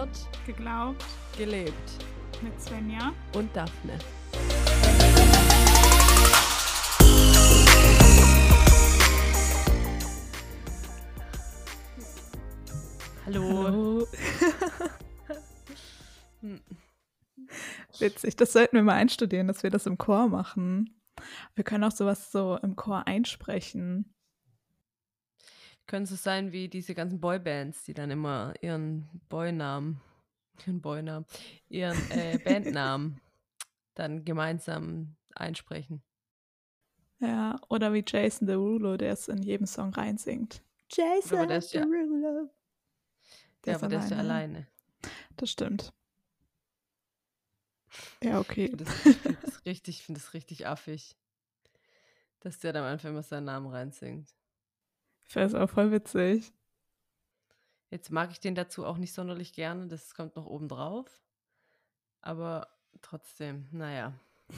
gehört, Geglaubt gelebt. mit Svenja. Und Daphne. Hallo. Hm. Witzig, das sollten wir mal einstudieren, dass wir das im Chor machen. Wir können auch sowas so im Chor einsprechen. Können so sein wie diese ganzen Boybands, die dann immer ihren Boynamen, ihren Boynamen, ihren äh, Bandnamen dann gemeinsam einsprechen. Ja, oder wie Jason Derulo, der es in jedem Song reinsingt. Jason Aber der Derulo. Ja, aber der ist ja alleine. Das stimmt. Ja, Ich okay. finde das, ich find das richtig, ich finde das richtig affig, dass der dann einfach immer seinen Namen reinsingt. Ich es auch voll witzig. Jetzt mag ich den dazu auch nicht sonderlich gerne, das kommt noch oben drauf. Aber trotzdem, naja.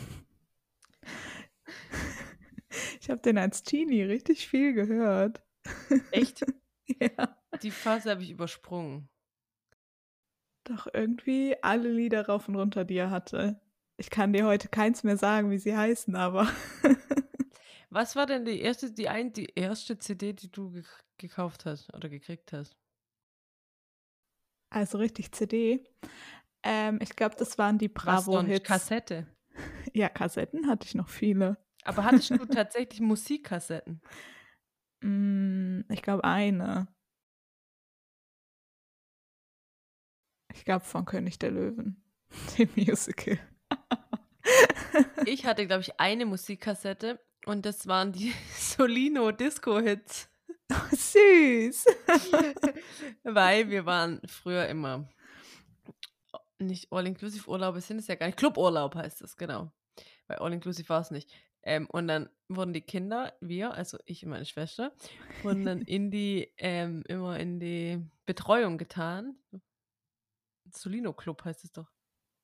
Ich habe den als Teenie richtig viel gehört. Echt? Ja. Die Phase habe ich übersprungen. Doch irgendwie alle Lieder rauf und runter, die er hatte. Ich kann dir heute keins mehr sagen, wie sie heißen, aber Was war denn die erste, die, ein, die erste CD, die du ge gekauft hast oder gekriegt hast? also richtig CD. Ähm, ich glaube, das waren die? Bravo-Hits. Kassette. Ja, Kassetten hatte ich noch viele. Aber hattest du tatsächlich Musikkassetten? Mm, ich glaube eine. Ich glaube von König der Löwen. Dem Musical. Ich hatte, glaube ich, eine Musikkassette und das waren die Solino Disco Hits. Süß. Weil wir waren früher immer nicht All-Inclusive-Urlaube, sind es ja gar nicht. Cluburlaub heißt es, genau. Weil All-Inclusive war es nicht. Ähm, und dann wurden die Kinder, wir, also ich und meine Schwester, wurden dann in die, ähm, immer in die Betreuung getan. Solino Club heißt es doch.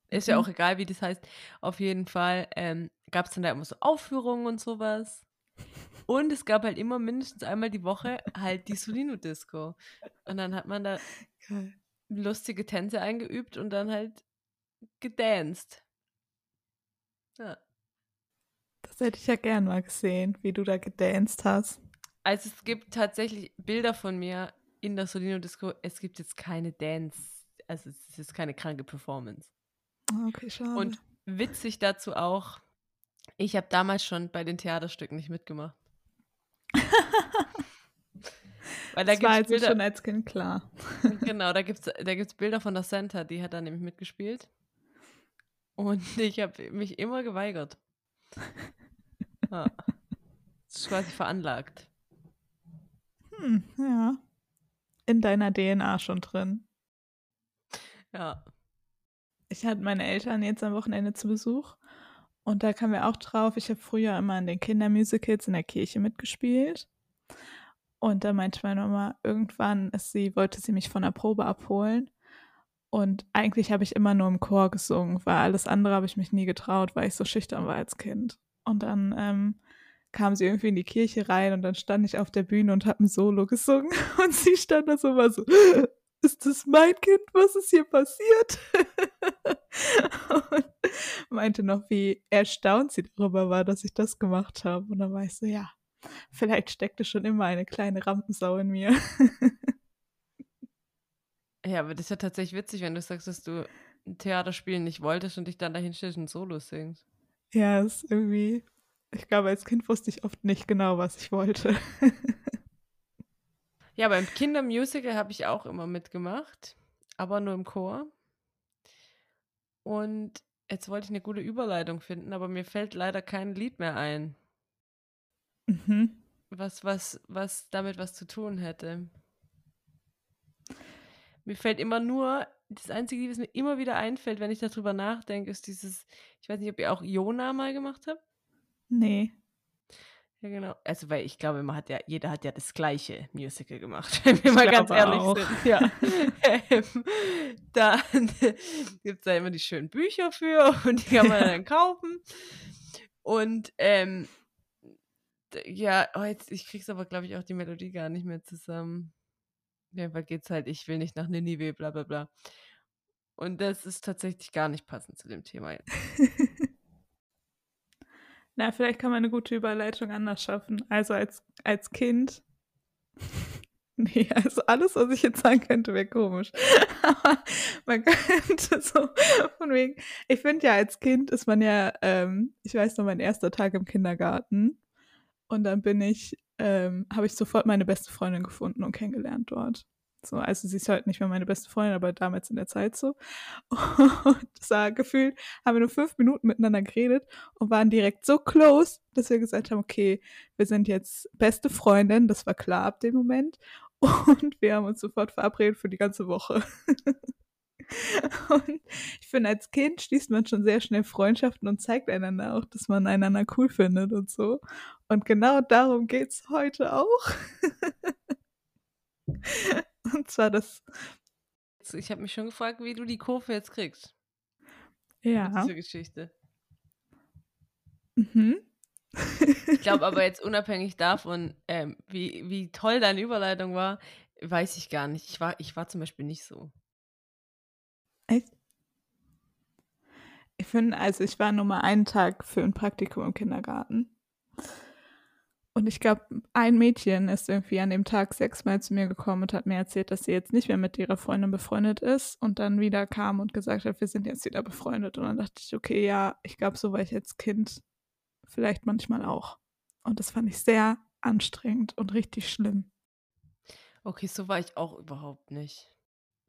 Ist ja Mhm. auch egal, wie das heißt. Auf jeden Fall ähm, gab es dann da immer so Aufführungen und sowas. Und es gab halt immer mindestens einmal die Woche halt die Solino-Disco. Und dann hat man da Geil. lustige Tänze eingeübt und dann halt gedanced. Ja. Das hätte ich ja gern mal gesehen, wie du da gedanced hast. Also es gibt tatsächlich Bilder von mir in der Solino-Disco. Es gibt jetzt keine Dance, also es ist keine kranke Performance. Ah, Okay, schade. Und witzig dazu auch, ich habe damals schon bei den Theaterstücken nicht mitgemacht. Weil da das war also Bilder, schon als Kind klar. genau, da gibt es da gibt's Bilder von der Santa, die hat da nämlich mitgespielt. Und ich habe mich immer geweigert. Ja. Das ist quasi veranlagt. Hm, ja. In deiner DNA schon drin. Ja. Ich hatte meine Eltern jetzt am Wochenende zu Besuch und da kamen wir auch drauf. Ich habe früher immer in den Kindermusicals in der Kirche mitgespielt. Und da meinte meine Mama, irgendwann ist sie, wollte sie mich von der Probe abholen. Und eigentlich habe ich immer nur im Chor gesungen, weil alles andere habe ich mich nie getraut, weil ich so schüchtern war als Kind. Und dann ähm, kam sie irgendwie in die Kirche rein und dann stand ich auf der Bühne und habe ein Solo gesungen. Und sie stand da so mal so, ist das mein Kind? Was ist hier passiert? und meinte noch, wie erstaunt sie darüber war, dass ich das gemacht habe. Und dann war ich so, ja, vielleicht steckte schon immer eine kleine Rampensau in mir. Ja, aber das ist ja tatsächlich witzig, wenn du sagst, dass du ein Theater spielen nicht wolltest und dich dann dahin stellst und Solo singst. ja, ist irgendwie, ich glaube, als Kind wusste ich oft nicht genau, was ich wollte. Ja, beim Kindermusical habe ich auch immer mitgemacht, aber nur im Chor. Und jetzt wollte ich eine gute Überleitung finden, aber mir fällt leider kein Lied mehr ein, mhm. was, was, was damit was zu tun hätte. Mir fällt immer nur, das einzige Lied, was mir immer wieder einfällt, wenn ich darüber nachdenke, ist dieses, ich weiß nicht, ob ihr auch Jona mal gemacht habt. Nee. Ja, genau. Also, weil ich glaube, man hat ja, jeder hat ja das gleiche Musical gemacht, wenn wir Ich mal ganz ehrlich auch. sind. Ja. ähm, dann gibt es da immer die schönen Bücher für und die kann man dann kaufen. Und ähm, ja, oh, jetzt, ich krieg's aber, glaube ich, auch die Melodie gar nicht mehr zusammen. Ja, weil geht's halt, ich will nicht nach Ninive, bla bla bla. Und das ist tatsächlich gar nicht passend zu dem Thema jetzt. Na, vielleicht kann man eine gute Überleitung anders schaffen. Also als, als Kind. Nee, also alles, was ich jetzt sagen könnte, wäre komisch. Aber man könnte so von wegen. Ich finde ja, als Kind ist man ja, ähm, ich weiß noch, mein erster Tag im Kindergarten. Und dann bin ich, ähm, habe ich sofort meine beste Freundin gefunden und kennengelernt dort. So, also sie ist heute nicht mehr meine beste Freundin, aber damals in der Zeit so. Und das war gefühlt, haben wir nur fünf Minuten miteinander geredet und waren direkt so close, dass wir gesagt haben, okay, wir sind jetzt beste Freundin, das war klar ab dem Moment. Und wir haben uns sofort verabredet für die ganze Woche. Und ich finde, als Kind schließt man schon sehr schnell Freundschaften und zeigt einander auch, dass man einander cool findet und so. Und genau darum geht es heute auch. Und zwar das. Ich habe mich schon gefragt, wie du die Kurve jetzt kriegst. Ja. Diese Geschichte. Mhm. Ich glaube aber jetzt unabhängig davon, ähm, wie, wie toll deine Überleitung war, weiß ich gar nicht. Ich war, ich war zum Beispiel nicht so. Echt? Ich finde, also ich war nur mal einen Tag für ein Praktikum im Kindergarten. Und ich glaube, ein Mädchen ist irgendwie an dem Tag sechsmal zu mir gekommen und hat mir erzählt, dass sie jetzt nicht mehr mit ihrer Freundin befreundet ist und dann wieder kam und gesagt hat, wir sind jetzt wieder befreundet. Und dann dachte ich, okay, ja, ich glaube, so war ich als Kind vielleicht manchmal auch. Und das fand ich sehr anstrengend und richtig schlimm. Okay, so war ich auch überhaupt nicht.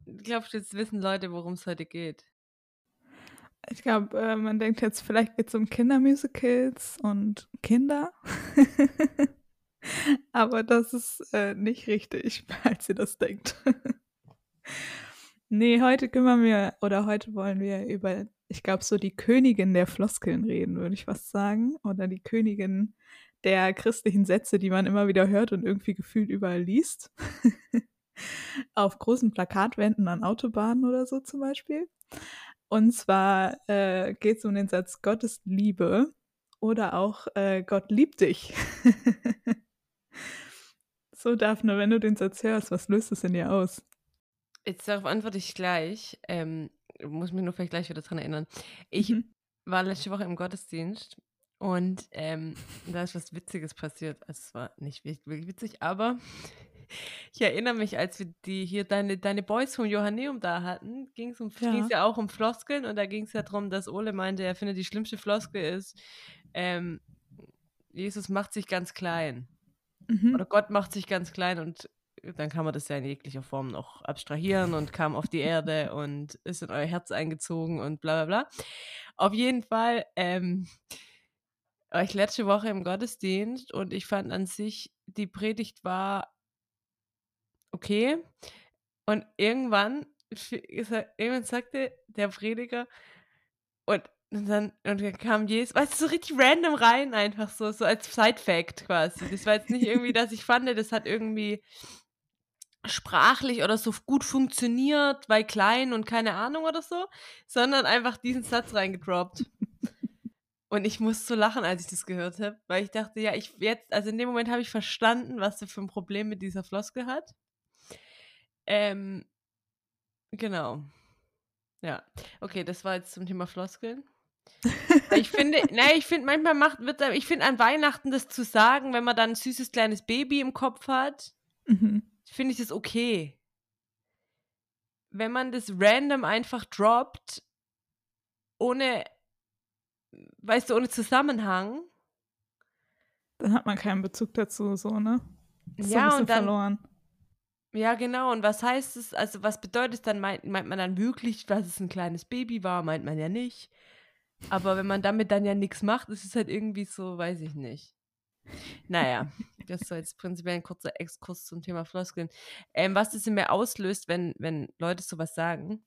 Ich glaube, jetzt wissen Leute, worum es heute geht. Ich glaube, äh, man denkt jetzt, vielleicht geht es um Kindermusicals und Kinder. Aber das ist äh, nicht richtig, als ihr das denkt. nee, heute kümmern wir, oder heute wollen wir über, ich glaube, so die Königin der Floskeln reden, würde ich fast sagen. Oder die Königin der christlichen Sätze, die man immer wieder hört und irgendwie gefühlt überall liest. Auf großen Plakatwänden an Autobahnen oder so zum Beispiel. Und zwar äh, geht es um den Satz Gott ist Liebe oder auch äh, Gott liebt dich. so, Daphne, wenn du den Satz hörst, was löst es in dir aus? Jetzt darauf antworte ich gleich. Ähm, muss mich nur vielleicht gleich wieder dran erinnern. Ich mhm. war letzte Woche im Gottesdienst und ähm, da ist was Witziges passiert. Also es war nicht wirklich witzig, aber ich erinnere mich, als wir die hier deine, deine Boys vom Johanneum da hatten, ging es um, ja. ja auch um Floskeln und da ging es ja darum, dass Ole meinte, er findet die schlimmste Floskel ist, ähm, Jesus macht sich ganz klein. Mhm. Oder Gott macht sich ganz klein und dann kann man das ja in jeglicher Form noch abstrahieren und kam auf die Erde und ist in euer Herz eingezogen und bla bla bla. Auf jeden Fall ähm, war ich letzte Woche im Gottesdienst und ich fand an sich, die Predigt war okay. Und irgendwann, irgendwann sagte der Prediger, und, und dann, und dann kam Jesus, weißt du, so richtig random rein, einfach so, so als Side-Fact quasi. Das war jetzt nicht irgendwie, dass ich fand, das hat irgendwie sprachlich oder so gut funktioniert, weil klein und keine Ahnung oder so, sondern einfach diesen Satz reingedroppt. Und ich musste so lachen, als ich das gehört habe, weil ich dachte, ja, ich jetzt, also in dem Moment habe ich verstanden, was er für ein Problem mit dieser Floskel hat. Ähm, genau. Ja. Okay, das war jetzt zum Thema Floskeln. ich finde, ne, ich finde, manchmal macht, wird, ich finde an Weihnachten das zu sagen, wenn man dann ein süßes kleines Baby im Kopf hat, mhm. finde ich das okay. Wenn man das random einfach droppt, ohne, weißt du, ohne Zusammenhang. Dann hat man keinen Bezug dazu, so, ne? Ist ja, so und dann, verloren. Ja, genau. Und was heißt es, also was bedeutet es dann? Meint, meint man dann wirklich, dass es ein kleines Baby war? Meint man ja nicht. Aber wenn man damit dann ja nichts macht, ist es halt irgendwie so, weiß ich nicht. Naja, das soll jetzt prinzipiell ein kurzer Exkurs zum Thema Floskeln. Ähm, was das in mir auslöst, wenn, wenn Leute sowas sagen.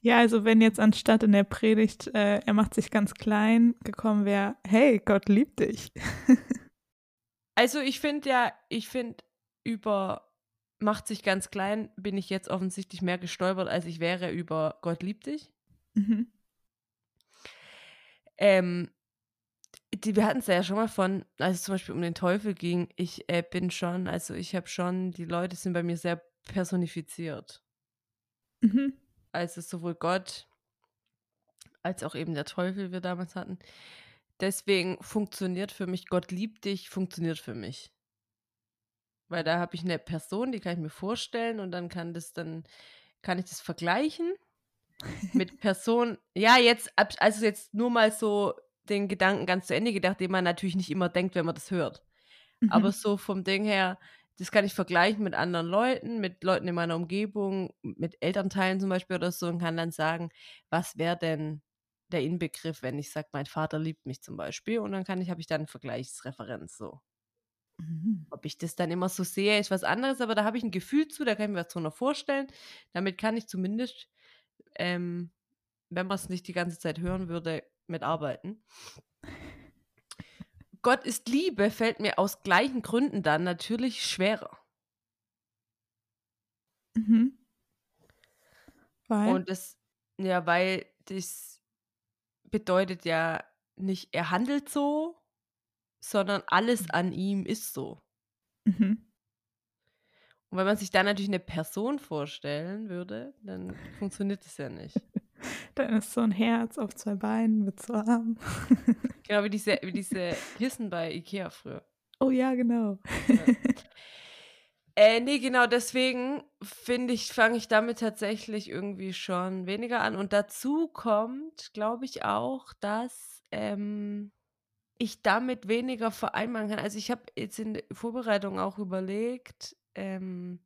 Ja, also wenn jetzt anstatt in der Predigt, äh, er macht sich ganz klein, gekommen wäre, hey, Gott liebt dich. also ich finde ja, ich finde über macht sich ganz klein, bin ich jetzt offensichtlich mehr gestolpert, als ich wäre über Gott liebt dich. Mhm. Ähm, die, wir hatten es ja schon mal von, als es zum Beispiel um den Teufel ging, ich äh, bin schon, also ich habe schon, die Leute sind bei mir sehr personifiziert. Mhm. also sowohl Gott als auch eben der Teufel, wir damals hatten. Deswegen funktioniert für mich Gott liebt dich, funktioniert für mich. Weil da habe ich eine Person, die kann ich mir vorstellen und dann kann das dann, kann ich das vergleichen mit Personen. Ja, jetzt, also jetzt nur mal so den Gedanken ganz zu Ende gedacht, den man natürlich nicht immer denkt, wenn man das hört. Mhm. Aber so vom Ding her, das kann ich vergleichen mit anderen Leuten, mit Leuten in meiner Umgebung, mit Elternteilen zum Beispiel oder so und kann dann sagen, was wäre denn der Inbegriff, wenn ich sage, mein Vater liebt mich zum Beispiel und dann kann ich, habe ich dann eine Vergleichsreferenz so. Mhm. Ob ich das dann immer so sehe, ist was anderes, aber da habe ich ein Gefühl zu, da kann ich mir was drunter vorstellen. Damit kann ich zumindest, ähm, wenn man es nicht die ganze Zeit hören würde, mitarbeiten. Gott ist Liebe fällt mir aus gleichen Gründen dann natürlich schwerer. Mhm. Weil? Und das, ja, weil das bedeutet ja nicht, er handelt so, sondern alles mhm. an ihm ist so. Mhm. Und wenn man sich dann natürlich eine Person vorstellen würde, dann funktioniert das ja nicht. dann ist so ein Herz auf zwei Beinen mit zwei Armen. genau, wie diese, wie diese Kissen bei Ikea früher. Oh ja, genau. Ja. Äh, nee, genau, deswegen finde ich, fange ich damit tatsächlich irgendwie schon weniger an. Und dazu kommt, glaube ich, auch, dass ähm, ich damit weniger vereinbaren kann. Also ich habe jetzt in der Vorbereitung auch überlegt, ähm,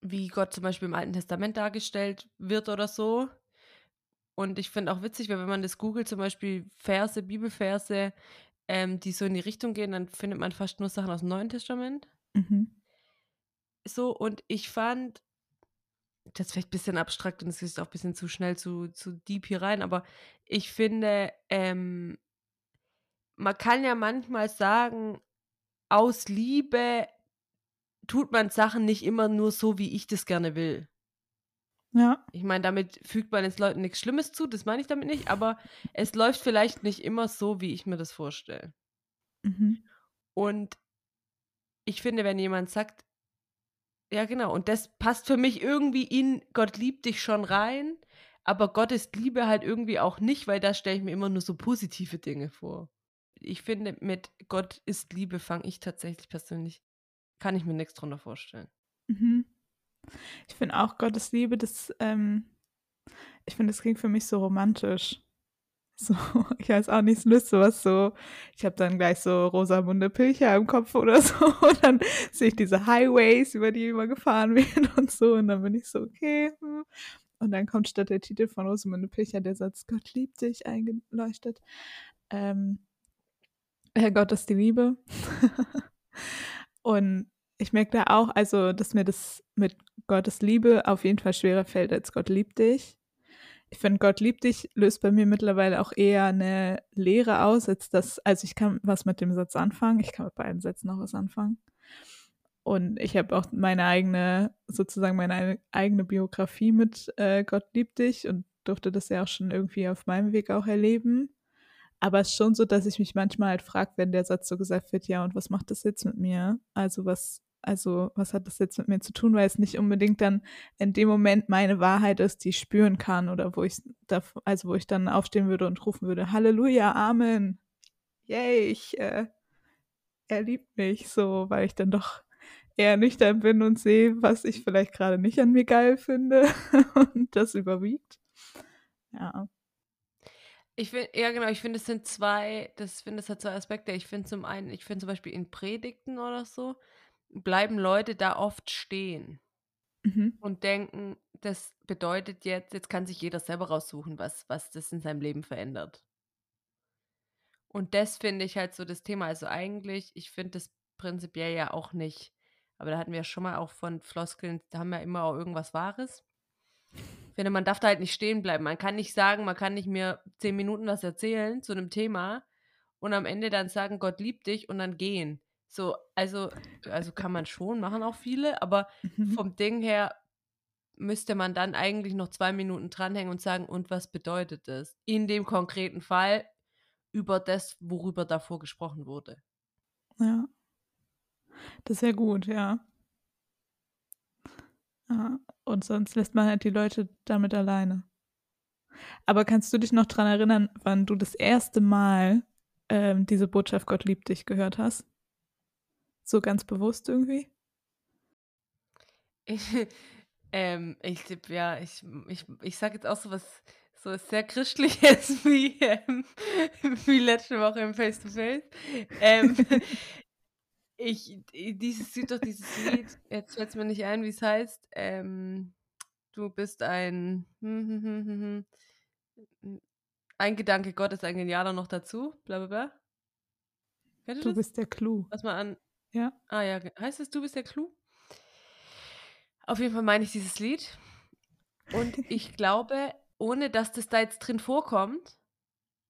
wie Gott zum Beispiel im Alten Testament dargestellt wird oder so. Und ich finde auch witzig, weil wenn man das googelt, zum Beispiel Verse, Bibelverse, ähm, die so in die Richtung gehen, dann findet man fast nur Sachen aus dem Neuen Testament. Mhm. So, und ich fand, das ist vielleicht ein bisschen abstrakt und es ist auch ein bisschen zu schnell zu, zu deep hier rein, aber ich finde, ähm, man kann ja manchmal sagen, aus Liebe tut man Sachen nicht immer nur so, wie ich das gerne will. Ja. Ich meine, damit fügt man jetzt Leuten nichts Schlimmes zu, das meine ich damit nicht, aber es läuft vielleicht nicht immer so, wie ich mir das vorstelle. Mhm. Und ich finde, wenn jemand sagt, ja, genau. Und das passt für mich irgendwie in Gott liebt dich schon rein, aber Gott ist Liebe halt irgendwie auch nicht, weil da stelle ich mir immer nur so positive Dinge vor. Ich finde, mit Gott ist Liebe fange ich tatsächlich persönlich, kann ich mir nichts drunter vorstellen. Mhm. Ich finde auch Gottes Liebe, das, ähm, ich finde, das klingt für mich so romantisch. So, ich weiß auch nicht, es was so, ich habe dann gleich so Rosamunde Pilcher im Kopf oder so und dann sehe ich diese Highways, über die immer gefahren werden und so und dann bin ich so, okay. Hm. Und dann kommt statt der Titel von Rosamunde Pilcher der Satz, Gott liebt dich, eingeleuchtet. Ähm, Herr Gott ist die Liebe. und ich merke da auch, also, dass mir das mit Gottes Liebe auf jeden Fall schwerer fällt als Gott liebt dich ich finde, Gott liebt dich löst bei mir mittlerweile auch eher eine Lehre aus, als das, also ich kann was mit dem Satz anfangen, ich kann mit beiden Sätzen noch was anfangen. Und ich habe auch meine eigene, sozusagen meine eigene Biografie mit äh, Gott liebt dich und durfte das ja auch schon irgendwie auf meinem Weg auch erleben. Aber es ist schon so, dass ich mich manchmal halt frage, wenn der Satz so gesagt wird, ja, und was macht das jetzt mit mir? Also was, also was hat das jetzt mit mir zu tun, weil es nicht unbedingt dann in dem Moment meine Wahrheit ist, die ich spüren kann oder wo ich da, also wo ich dann aufstehen würde und rufen würde, Halleluja, Amen, yay, ich, äh, er liebt mich, so, weil ich dann doch eher nüchtern bin und sehe, was ich vielleicht gerade nicht an mir geil finde und das überwiegt. Ja. Ich finde, ja genau, ich finde, es sind zwei, das finde, es hat zwei Aspekte. Ich finde zum einen, ich finde zum Beispiel in Predigten oder so, bleiben Leute da oft stehen mhm. und denken, das bedeutet jetzt, jetzt kann sich jeder selber raussuchen, was, was das in seinem Leben verändert. Und das finde ich halt so das Thema. Also eigentlich, ich finde das prinzipiell ja auch nicht, aber da hatten wir ja schon mal auch von Floskeln, da haben wir ja immer auch irgendwas Wahres. Ich finde, man darf da halt nicht stehen bleiben. Man kann nicht sagen, man kann nicht mir zehn Minuten was erzählen zu einem Thema und am Ende dann sagen, Gott liebt dich und dann gehen. So, also, also kann man schon, machen auch viele, aber mhm. vom Ding her müsste man dann eigentlich noch zwei Minuten dranhängen und sagen, und was bedeutet das? In dem konkreten Fall über das, worüber davor gesprochen wurde. Ja. Das ist ja gut, ja. Ah, und sonst lässt man halt die Leute damit alleine. Aber kannst du dich noch daran erinnern, wann du das erste Mal ähm, diese Botschaft Gott liebt dich gehört hast? So ganz bewusst irgendwie? Ich, ähm, ich ja, ich, ich, ich sage jetzt auch so was so sehr christliches wie, ähm, wie letzte Woche im Face-to-Face. Ähm, ich, dieses Lied, doch dieses Lied, jetzt fällt es mir nicht ein, wie es heißt. Ähm, du bist ein hm, hm, hm, ein Gedanke Gottes, ein Genialer noch dazu, bla bla bla. du, du bist der Clou. Was mal an. Ja. Ah ja, heißt es, du bist der Clou? Auf jeden Fall meine ich dieses Lied. Und ich glaube, ohne dass das da jetzt drin vorkommt,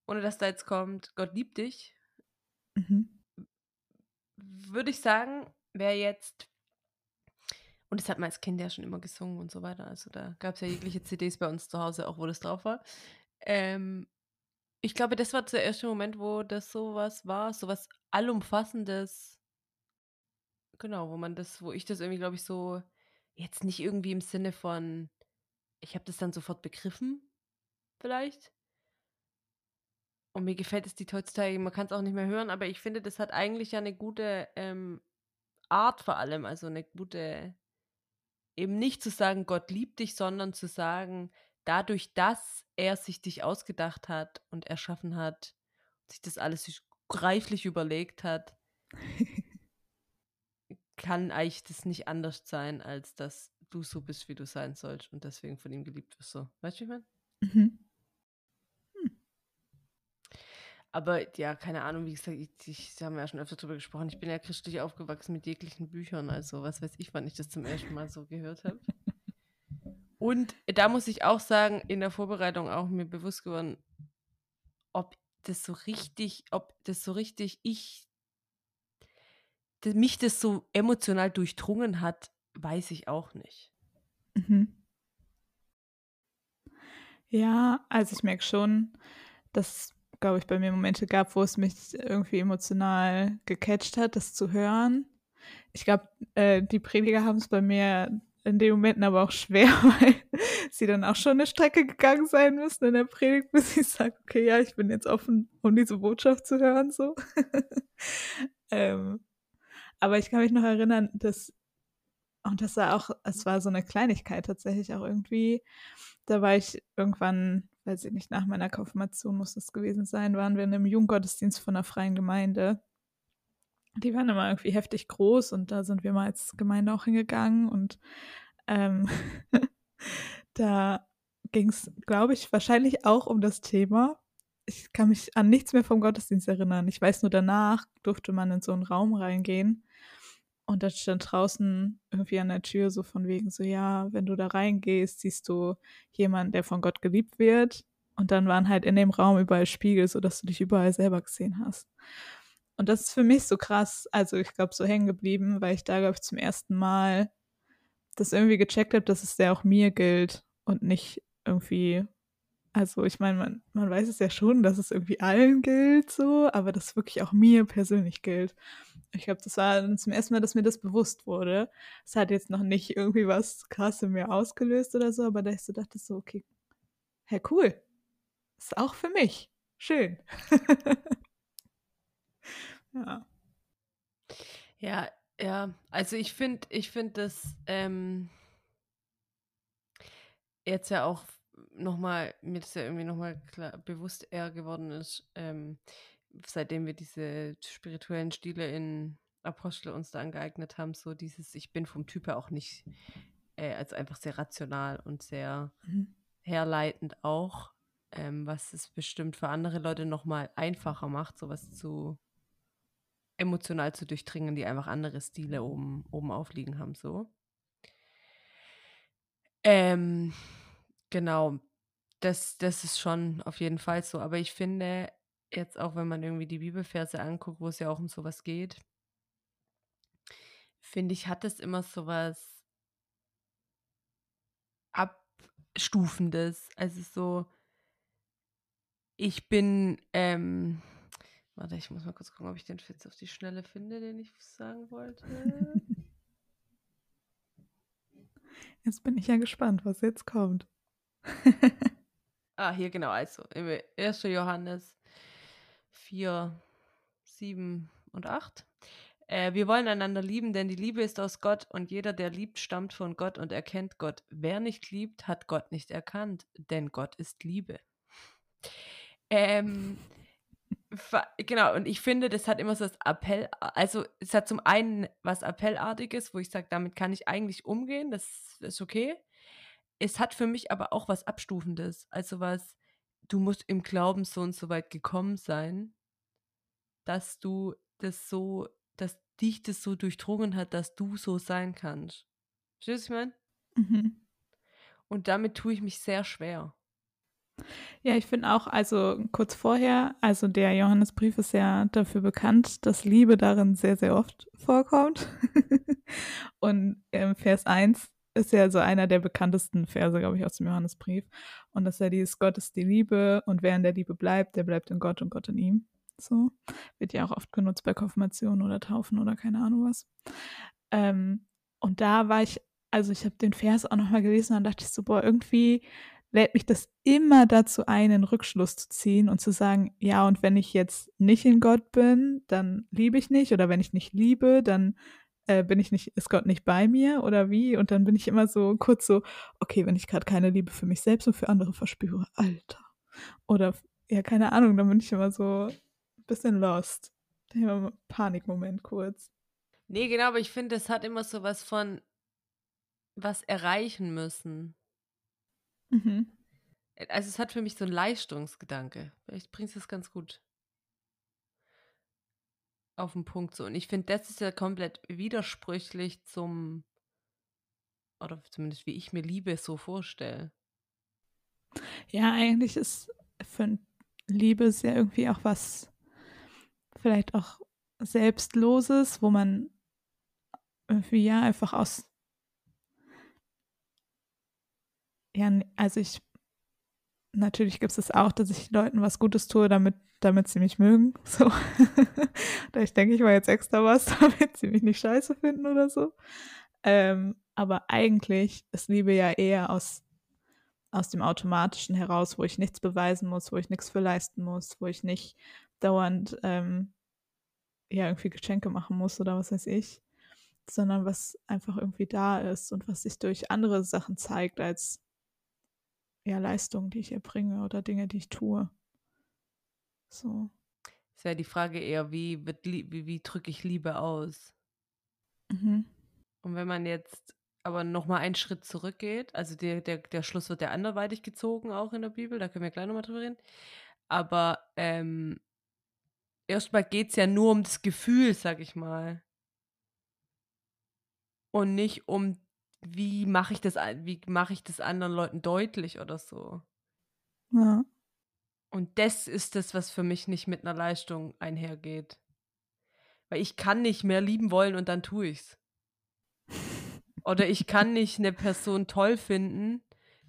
ohne dass da jetzt kommt, Gott liebt dich, mhm. würde ich sagen, wer jetzt, und das hat man als Kind ja schon immer gesungen und so weiter, also da gab es ja jegliche CDs bei uns zu Hause, auch wo das drauf war. Ähm, ich glaube, das war der erste Moment, wo das sowas war, sowas Allumfassendes. Genau, wo man das, wo ich das irgendwie, glaube ich, so Jetzt nicht irgendwie im Sinne von, ich habe das dann sofort begriffen, vielleicht. Und mir gefällt es die heutzutage, man kann es auch nicht mehr hören, aber ich finde, das hat eigentlich ja eine gute ähm, Art vor allem, also eine gute, eben nicht zu sagen, Gott liebt dich, sondern zu sagen, dadurch, dass er sich dich ausgedacht hat und erschaffen hat, sich das alles greiflich überlegt hat, kann eigentlich das nicht anders sein, als dass du so bist, wie du sein sollst und deswegen von ihm geliebt wirst. So. Weißt du, wie ich meine? Mhm. Hm. Aber ja, keine Ahnung, wie gesagt, ich, ich haben ja schon öfter darüber gesprochen. Ich bin ja christlich aufgewachsen mit jeglichen Büchern, also was weiß ich, wann ich das zum ersten Mal so gehört habe. Und da muss ich auch sagen, in der Vorbereitung auch mir bewusst geworden, ob das so richtig, ob das so richtig ich mich das so emotional durchdrungen hat, weiß ich auch nicht. Mhm. Ja, also ich merke schon, dass, glaube ich, bei mir Momente gab, wo es mich irgendwie emotional gecatcht hat, das zu hören. Ich glaube, äh, die Prediger haben es bei mir in den Momenten aber auch schwer, weil sie dann auch schon eine Strecke gegangen sein müssen in der Predigt, bis ich sage, okay, ja, ich bin jetzt offen, um diese Botschaft zu hören, so. ähm, aber ich kann mich noch erinnern, dass, und das war auch, es war so eine Kleinigkeit tatsächlich auch irgendwie. Da war ich irgendwann, weiß ich nicht, nach meiner Konfirmation muss das gewesen sein, waren wir in einem Jugendgottesdienst von einer freien Gemeinde. Die waren immer irgendwie heftig groß und da sind wir mal als Gemeinde auch hingegangen und ähm, da ging es, glaube ich, wahrscheinlich auch um das Thema. Ich kann mich an nichts mehr vom Gottesdienst erinnern. Ich weiß nur, danach durfte man in so einen Raum reingehen und da stand draußen irgendwie an der Tür so von wegen so, ja, wenn du da reingehst, siehst du jemanden, der von Gott geliebt wird. Und dann waren halt in dem Raum überall Spiegel, sodass du dich überall selber gesehen hast. Und das ist für mich so krass, also ich glaube, so hängen geblieben, weil ich da, glaube ich, zum ersten Mal das irgendwie gecheckt habe, dass es ja auch mir gilt und nicht irgendwie also ich meine, man, man weiß es ja schon, dass es irgendwie allen gilt so, aber dass wirklich auch mir persönlich gilt. Ich glaube, das war zum ersten Mal, dass mir das bewusst wurde. Es hat jetzt noch nicht irgendwie was krass in mir ausgelöst oder so, aber da ich so dachte so, okay, hey, cool. Ist auch für mich. Schön. ja. Ja, ja. Also ich finde, ich finde das ähm, jetzt ja auch nochmal, mir das ja irgendwie nochmal bewusst eher geworden ist, ähm, seitdem wir diese spirituellen Stile in Apostel uns da angeeignet haben, so dieses, ich bin vom Typ her auch nicht, äh, als einfach sehr rational und sehr mhm. herleitend auch, ähm, was es bestimmt für andere Leute nochmal einfacher macht, sowas zu emotional zu durchdringen, die einfach andere Stile oben, oben aufliegen haben, so. Ähm, Genau, das, das ist schon auf jeden Fall so. Aber ich finde, jetzt auch wenn man irgendwie die Bibelverse anguckt, wo es ja auch um sowas geht, finde ich, hat es immer sowas Abstufendes. Also so, ich bin, ähm, warte, ich muss mal kurz gucken, ob ich den jetzt auf die Schnelle finde, den ich sagen wollte. Jetzt bin ich ja gespannt, was jetzt kommt. ah, hier genau, also 1. Johannes 4, 7 und 8. Äh, wir wollen einander lieben, denn die Liebe ist aus Gott und jeder, der liebt, stammt von Gott und erkennt Gott. Wer nicht liebt, hat Gott nicht erkannt, denn Gott ist Liebe. Ähm, genau, und ich finde, das hat immer so das Appell, also es hat zum einen was Appellartiges, wo ich sage, damit kann ich eigentlich umgehen, das ist okay. Es hat für mich aber auch was Abstufendes, also was, du musst im Glauben so und so weit gekommen sein, dass du das so dass dich das so durchdrungen hat, dass du so sein kannst. Verstehst du, was ich meine? Mhm. Und damit tue ich mich sehr schwer. Ja, ich finde auch, also kurz vorher, also der Johannesbrief ist ja dafür bekannt, dass Liebe darin sehr, sehr oft vorkommt. und ähm, Vers 1 ist ja so einer der bekanntesten Verse, glaube ich, aus dem Johannesbrief. Und dass er dieses Gott ist die Liebe und wer in der Liebe bleibt, der bleibt in Gott und Gott in ihm. So wird ja auch oft genutzt bei Konfirmationen oder Taufen oder keine Ahnung was. Ähm, und da war ich, also ich habe den Vers auch nochmal gelesen und dachte ich so, boah, irgendwie lädt mich das immer dazu ein, einen Rückschluss zu ziehen und zu sagen, ja, und wenn ich jetzt nicht in Gott bin, dann liebe ich nicht. Oder wenn ich nicht liebe, dann äh, bin ich nicht, ist Gott nicht bei mir oder wie? Und dann bin ich immer so kurz so, okay, wenn ich gerade keine Liebe für mich selbst und für andere verspüre, Alter. Oder ja, keine Ahnung, dann bin ich immer so, bisschen lost. Panikmoment kurz. Nee, genau, aber ich finde, es hat immer so was von was erreichen müssen. Mhm. Also es hat für mich so einen Leistungsgedanke. Vielleicht bringst du es ganz gut auf den Punkt so. Und ich finde, das ist ja komplett widersprüchlich zum, oder zumindest wie ich mir Liebe so vorstelle. Ja, eigentlich ist für Liebe sehr irgendwie auch was vielleicht auch Selbstloses, wo man irgendwie ja einfach aus. Ja, also ich. Natürlich gibt es das auch, dass ich Leuten was Gutes tue, damit, damit sie mich mögen. So. ich denke, ich war jetzt extra was, damit sie mich nicht scheiße finden oder so. Ähm, aber eigentlich ist Liebe ja eher aus, aus dem Automatischen heraus, wo ich nichts beweisen muss, wo ich nichts für leisten muss, wo ich nicht dauernd ähm, ja irgendwie Geschenke machen muss oder was weiß ich, sondern was einfach irgendwie da ist und was sich durch andere Sachen zeigt als ja Leistungen, die ich erbringe oder Dinge, die ich tue. So. Es wäre die Frage eher, wie, wird, wie, wie drücke ich Liebe aus? Mhm. Und wenn man jetzt aber nochmal einen Schritt zurückgeht, also der, der, der Schluss wird ja anderweitig gezogen, auch in der Bibel, da können wir gleich nochmal drüber reden. Aber ähm, erstmal geht es ja nur um das Gefühl, sag ich mal. Und nicht um, wie mache ich das, wie mache ich das anderen Leuten deutlich oder so. Ja. Und das ist das, was für mich nicht mit einer Leistung einhergeht. Weil ich kann nicht mehr lieben wollen und dann tue ich's. Oder ich kann nicht eine Person toll finden,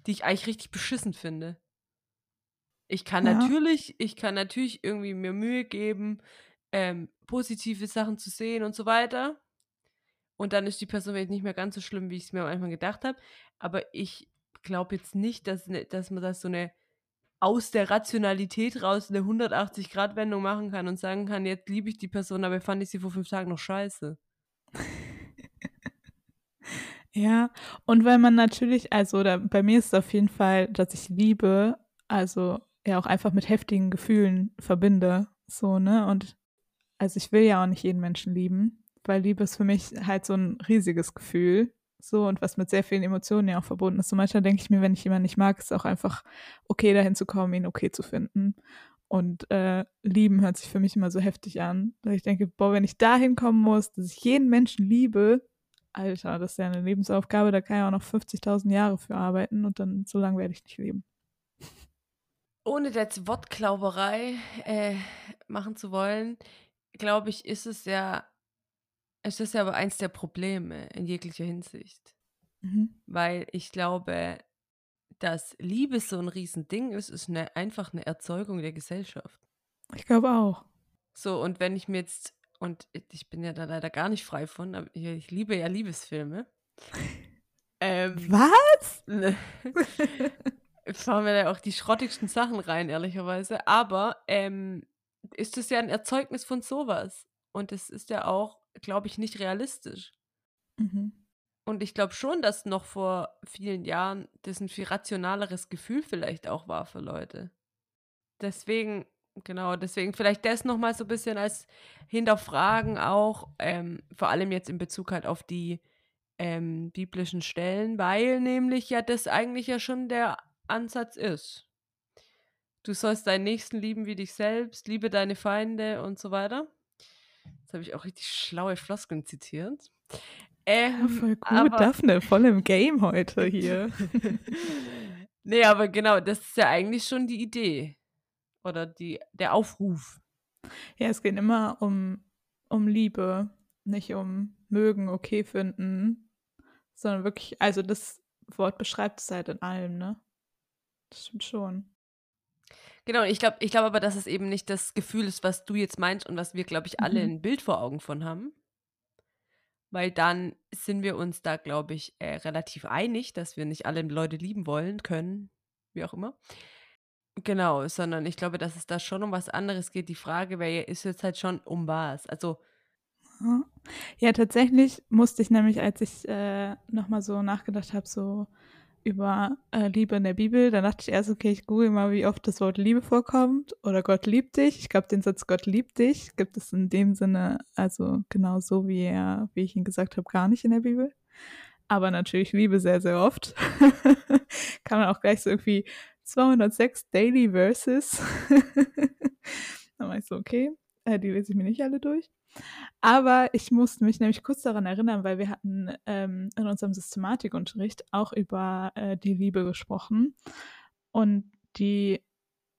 die ich eigentlich richtig beschissen finde. Ich kann ja. natürlich, ich kann natürlich irgendwie mir Mühe geben, ähm, positive Sachen zu sehen und so weiter. Und dann ist die Person vielleicht nicht mehr ganz so schlimm, wie ich es mir am Anfang gedacht habe. Aber ich glaube jetzt nicht, dass, ne, dass man das so eine aus der Rationalität raus eine 180-Grad-Wendung machen kann und sagen kann, jetzt liebe ich die Person, aber fand ich sie vor fünf Tagen noch scheiße. ja, und weil man natürlich, also oder bei mir ist es auf jeden Fall, dass ich liebe, also ja auch einfach mit heftigen Gefühlen verbinde. So, ne? Und also ich will ja auch nicht jeden Menschen lieben, weil Liebe ist für mich halt so ein riesiges Gefühl. So und was mit sehr vielen Emotionen ja auch verbunden ist. So manchmal denke ich mir, wenn ich jemanden nicht mag, ist es auch einfach okay, dahin zu kommen, ihn okay zu finden. Und äh, lieben hört sich für mich immer so heftig an. Weil ich denke, boah, wenn ich dahin kommen muss, dass ich jeden Menschen liebe, Alter, das ist ja eine Lebensaufgabe, da kann ich auch noch 50.000 Jahre für arbeiten und dann so lange werde ich nicht leben ohne jetzt Wortklauberei äh, machen zu wollen, glaube ich, ist es ja, es ja aber eins der Probleme in jeglicher Hinsicht. Mhm. Weil ich glaube, dass Liebe so ein Riesending ist, ist eine, einfach eine Erzeugung der Gesellschaft. Ich glaube auch. So, und wenn ich mir jetzt, und ich bin ja da leider gar nicht frei von, aber ich, ich liebe ja Liebesfilme. Ähm, Was? fahren wir da auch die schrottigsten Sachen rein, ehrlicherweise. Aber ähm, ist das ja ein Erzeugnis von sowas. Und es ist ja auch, glaube ich, nicht realistisch. Mhm. Und ich glaube schon, dass noch vor vielen Jahren das ein viel rationaleres Gefühl vielleicht auch war für Leute. Deswegen, genau, deswegen vielleicht das nochmal so ein bisschen als Hinterfragen auch, ähm, vor allem jetzt in Bezug halt auf die ähm, biblischen Stellen, weil nämlich ja das eigentlich ja schon der Ansatz ist. Du sollst deinen Nächsten lieben wie dich selbst, liebe deine Feinde und so weiter. Jetzt habe ich auch richtig schlaue Floskeln zitiert. Ja, Ähm, voll gut, aber, Daphne, voll im Game heute hier. nee, aber genau, das ist ja eigentlich schon die Idee. Oder die, der Aufruf. Ja, es geht immer um, um Liebe, nicht um mögen, okay finden, sondern wirklich, also das Wort beschreibt es halt in allem, ne? Das stimmt schon. Genau, ich glaube ich glaub aber, dass es eben nicht das Gefühl ist, was du jetzt meinst und was wir, glaube ich, alle Mhm. ein Bild vor Augen von haben. Weil dann sind wir uns da, glaube ich, äh, relativ einig, dass wir nicht alle Leute lieben wollen, können, wie auch immer. Genau, sondern ich glaube, dass es da schon um was anderes geht. Die Frage wäre, ist jetzt halt schon um was. Also, Ja. Ja, tatsächlich musste ich nämlich, als ich äh, nochmal so nachgedacht habe, so über äh, Liebe in der Bibel, da dachte ich erst, okay, ich google mal, wie oft das Wort Liebe vorkommt oder Gott liebt dich. Ich glaube, den Satz Gott liebt dich gibt es in dem Sinne, also genau so, wie er, wie ich ihn gesagt habe, gar nicht in der Bibel. Aber natürlich Liebe sehr, sehr oft. Kann man auch gleich so irgendwie 206 Daily Verses. Dann war ich so, okay, äh, die lese ich mir nicht alle durch. Aber ich musste mich nämlich kurz daran erinnern, weil wir hatten ähm, in unserem Systematikunterricht auch über äh, die Liebe gesprochen. Und die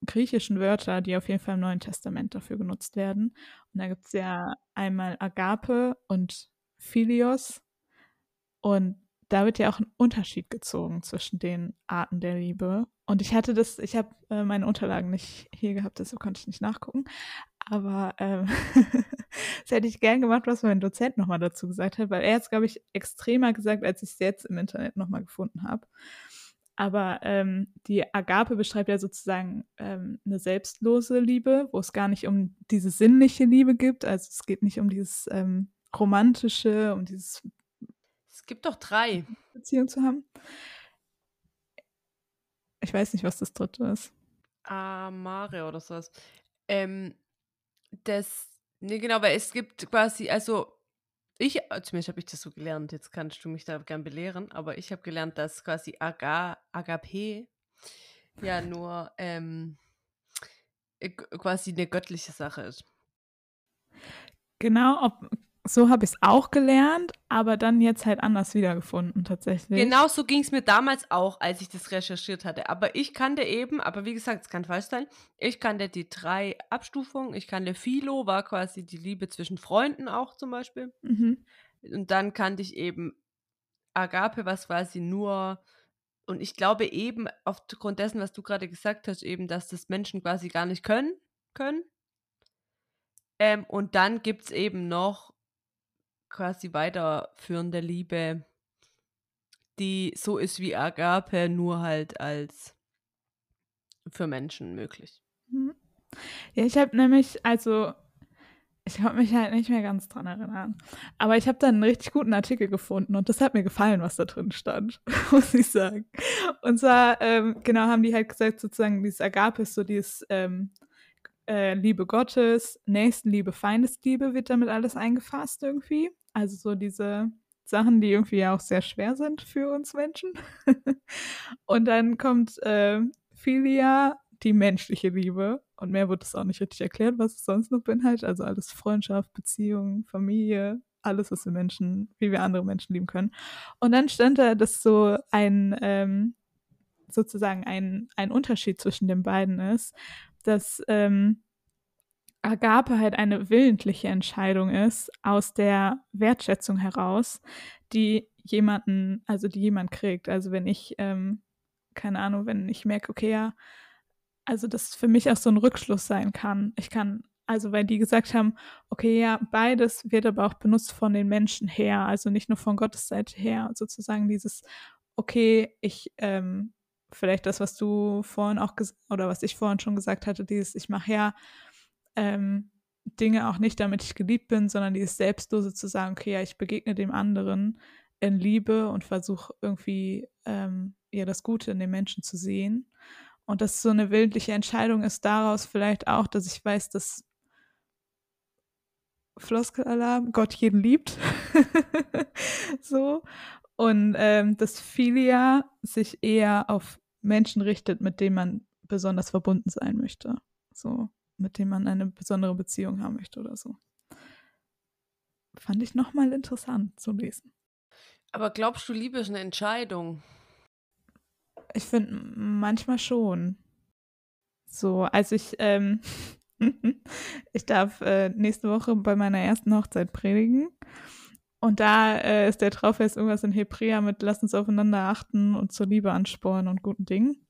griechischen Wörter, die auf jeden Fall im Neuen Testament dafür genutzt werden. Und da gibt es ja einmal Agape und Philios. Und da wird ja auch ein Unterschied gezogen zwischen den Arten der Liebe. Und ich hatte das, ich habe äh, meine Unterlagen nicht hier gehabt, deshalb konnte ich nicht nachgucken. Aber ähm, das hätte ich gern gemacht, was mein Dozent nochmal dazu gesagt hat, weil er es, glaube ich, extremer gesagt, als ich es jetzt im Internet nochmal gefunden habe. Aber ähm, die Agape beschreibt ja sozusagen ähm, eine selbstlose Liebe, wo es gar nicht um diese sinnliche Liebe gibt. Also es geht nicht um dieses ähm, romantische, um dieses es gibt doch drei. Beziehung zu haben. Ich weiß nicht, was das dritte ist. Amare oder sowas. Ähm, das, nee, genau, weil es gibt quasi, also ich, zumindest habe ich das so gelernt, jetzt kannst du mich da gern belehren, aber ich habe gelernt, dass quasi Aga, Agape ja nur ähm, äh, quasi eine göttliche Sache ist. Genau, ob, so habe ich es auch gelernt, aber dann jetzt halt anders wiedergefunden tatsächlich. Genau so ging es mir damals auch, als ich das recherchiert hatte. Aber ich kannte eben, aber wie gesagt, es kann falsch sein, ich kannte die drei Abstufungen. Ich kannte Philo, war quasi die Liebe zwischen Freunden auch zum Beispiel. Mhm. Und dann kannte ich eben Agape, was quasi nur, und ich glaube eben aufgrund dessen, was du gerade gesagt hast, eben, dass das Menschen quasi gar nicht können, können. Ähm, und dann gibt es eben noch quasi weiterführende Liebe, die so ist wie Agape, nur halt als für Menschen möglich. Mhm. Ja, ich habe nämlich, also, ich konnte mich halt nicht mehr ganz dran erinnern. Aber ich habe dann einen richtig guten Artikel gefunden und das hat mir gefallen, was da drin stand, muss ich sagen. Und zwar, ähm, genau, haben die halt gesagt, sozusagen, dieses Agape ist so dieses ähm, äh, Liebe Gottes, Nächstenliebe, Feindesliebe wird damit alles eingefasst irgendwie. Also so diese Sachen, die irgendwie ja auch sehr schwer sind für uns Menschen. und dann kommt äh, Philia, die menschliche Liebe. Und mehr wird es auch nicht richtig erklärt, was es sonst noch beinhaltet. Also alles Freundschaft, Beziehung, Familie, alles, was wir Menschen, wie wir andere Menschen lieben können. Und dann stand da, dass so ein, ähm, sozusagen ein, ein Unterschied zwischen den beiden ist, dass ähm, Agape halt eine willentliche Entscheidung ist, aus der Wertschätzung heraus, die jemanden, also die jemand kriegt. Also wenn ich, ähm, keine Ahnung, wenn ich merke, okay, ja, also das für mich auch so ein Rückschluss sein kann. Ich kann Also weil die gesagt haben, okay, ja, beides wird aber auch benutzt von den Menschen her, also nicht nur von Gottes Seite her, sozusagen dieses, okay, ich, ähm, vielleicht das, was du vorhin auch oder was ich vorhin schon gesagt hatte, dieses, ich mache ja ähm, Dinge auch nicht, damit ich geliebt bin, sondern dieses Selbstlose zu sagen, okay, ja, ich begegne dem anderen in Liebe und versuche irgendwie ähm, ja das Gute in den Menschen zu sehen. Und dass so eine willentliche Entscheidung ist daraus vielleicht auch, dass ich weiß, dass Floskelalarm, Gott jeden liebt. so. Und ähm, dass Philia sich eher auf Menschen richtet, mit denen man besonders verbunden sein möchte. So, mit denen man eine besondere Beziehung haben möchte oder so. Fand ich nochmal interessant zu lesen. Aber glaubst du, Liebe ist eine Entscheidung? Ich finde manchmal schon. So, als ich ähm, ich darf äh, nächste Woche bei meiner ersten Hochzeit predigen. Und da äh, ist der Traufest irgendwas in Hebräer mit Lass uns aufeinander achten und zur Liebe anspornen und guten Dingen.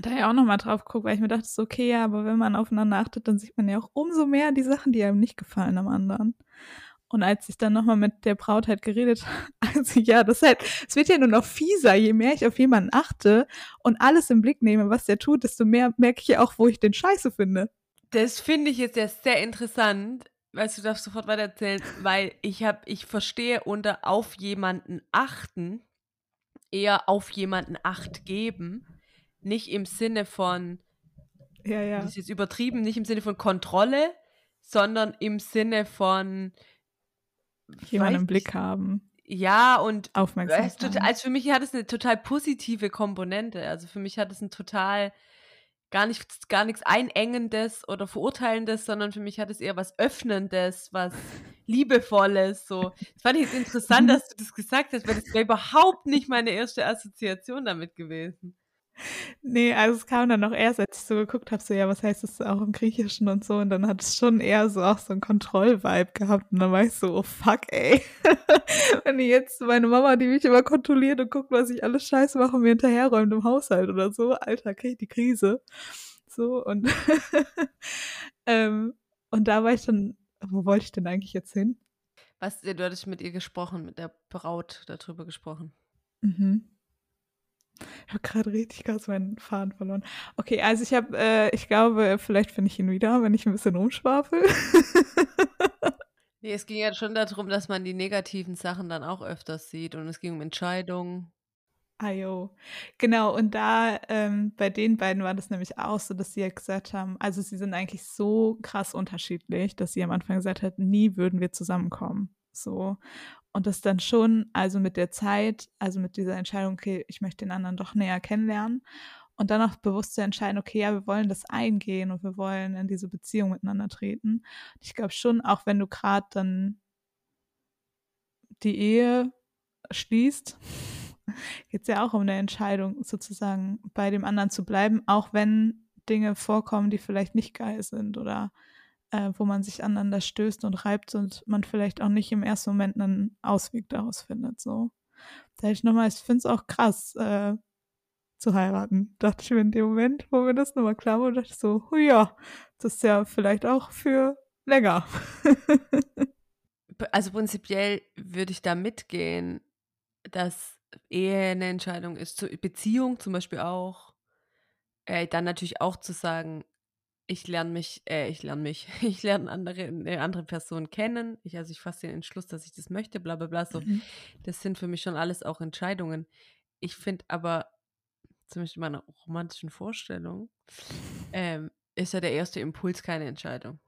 Da habe ich auch nochmal drauf geguckt, weil ich mir dachte, okay, ja, aber wenn man aufeinander achtet, dann sieht man ja auch umso mehr die Sachen, die einem nicht gefallen am anderen. Und als ich dann nochmal mit der Braut halt geredet, also ja, das halt, es wird ja nur noch fieser, je mehr ich auf jemanden achte und alles im Blick nehme, was der tut, desto mehr merke ich ja auch, wo ich den Scheiße finde. Das finde ich jetzt ja sehr interessant. Weißt du, darfst sofort weiter erzählen, weil ich habe, ich verstehe unter auf jemanden achten eher auf jemanden acht geben, nicht im Sinne von, ja, ja. das ist jetzt übertrieben, nicht im Sinne von Kontrolle, sondern im Sinne von jemanden im Blick haben. Ja, und Aufmerksamkeit. also für mich hat es eine total positive Komponente. Also für mich hat es ein total gar nichts, gar nichts Einengendes oder Verurteilendes, sondern für mich hat es eher was Öffnendes, was Liebevolles. So. Das fand ich jetzt interessant, mhm. dass du das gesagt hast, weil das wäre überhaupt nicht meine erste Assoziation damit gewesen. Nee, also es kam dann noch erst, als ich so geguckt habe, so ja, was heißt das auch im Griechischen und so. Und dann hat es schon eher so auch so ein Kontrollvibe gehabt. Und dann war ich so, oh fuck, ey. Wenn ich jetzt meine Mama, die mich immer kontrolliert und guckt, was ich alles scheiße mache, mir hinterherräumt im Haushalt oder so, Alter, krieg ich die Krise. So, und ähm, und da war ich dann, wo wollte ich denn eigentlich jetzt hin? Was, du hattest mit ihr gesprochen, mit der Braut darüber gesprochen. Mhm. Ich habe gerade richtig krass meinen Faden verloren. Okay, also ich habe, äh, ich glaube, vielleicht finde ich ihn wieder, wenn ich ein bisschen rumschwafel. nee, es ging ja schon darum, dass man die negativen Sachen dann auch öfters sieht und es ging um Entscheidungen. Ayo. Genau, und da ähm, bei den beiden war das nämlich auch so, dass sie ja gesagt haben, also sie sind eigentlich so krass unterschiedlich, dass sie am Anfang gesagt hat, nie würden wir zusammenkommen. So. Und das dann schon, also mit der Zeit, also mit dieser Entscheidung, okay, ich möchte den anderen doch näher kennenlernen und dann auch bewusst zu entscheiden, okay, ja, wir wollen das eingehen und wir wollen in diese Beziehung miteinander treten. Ich glaube schon, auch wenn du gerade dann die Ehe schließt, geht es ja auch um eine Entscheidung, sozusagen bei dem anderen zu bleiben, auch wenn Dinge vorkommen, die vielleicht nicht geil sind oder äh, wo man sich aneinander stößt und reibt und man vielleicht auch nicht im ersten Moment einen Ausweg daraus findet. So. Da ich nochmal, ich finde es auch krass, äh, zu heiraten. Dachte ich mir in dem Moment, wo mir das nochmal klar wurde, dachte ich so, oh ja, das ist ja vielleicht auch für länger. also prinzipiell würde ich da mitgehen, dass Ehe eine Entscheidung ist, Beziehung zum Beispiel auch. Äh, dann natürlich auch zu sagen, ich lerne mich, äh, ich lerne mich, ich lerne andere, eine andere Person kennen. Ich, also ich fasse den Entschluss, dass ich das möchte, bla bla bla. So. Mhm. Das sind für mich schon alles auch Entscheidungen. Ich finde aber, zum Beispiel in meiner romantischen Vorstellung, ähm, ist ja der erste Impuls keine Entscheidung.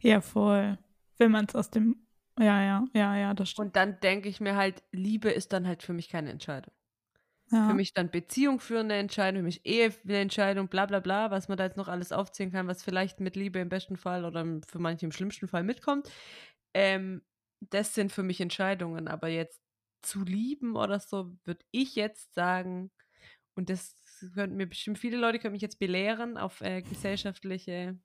Ja, voll. Wenn man es aus dem, ja, ja, ja, ja, das stimmt. Und dann denke ich mir halt, Liebe ist dann halt für mich keine Entscheidung. Ja. Für mich dann Beziehung führende Entscheidung, für mich Ehe eine Entscheidung, bla bla bla, was man da jetzt noch alles aufzählen kann, was vielleicht mit Liebe im besten Fall oder für manche im schlimmsten Fall mitkommt. Ähm, das sind für mich Entscheidungen, aber jetzt zu lieben oder so, würde ich jetzt sagen, und das könnten mir bestimmt viele Leute können mich jetzt belehren auf äh, gesellschaftliche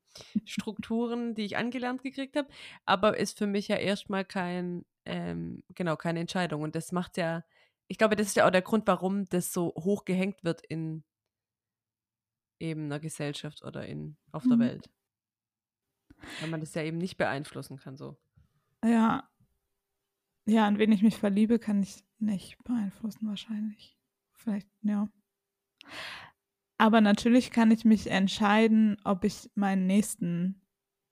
Strukturen, die ich angelernt gekriegt habe, aber ist für mich ja erstmal kein, ähm, genau, keine Entscheidung. Und das macht ja ich glaube, das ist ja auch der Grund, warum das so hoch gehängt wird in, eben einer Gesellschaft oder in, auf Mhm. der Welt. Weil man das ja eben nicht beeinflussen kann so. Ja. Ja, an wen ich mich verliebe, kann ich nicht beeinflussen, wahrscheinlich. Vielleicht, ja. Aber natürlich kann ich mich entscheiden, ob ich meinen Nächsten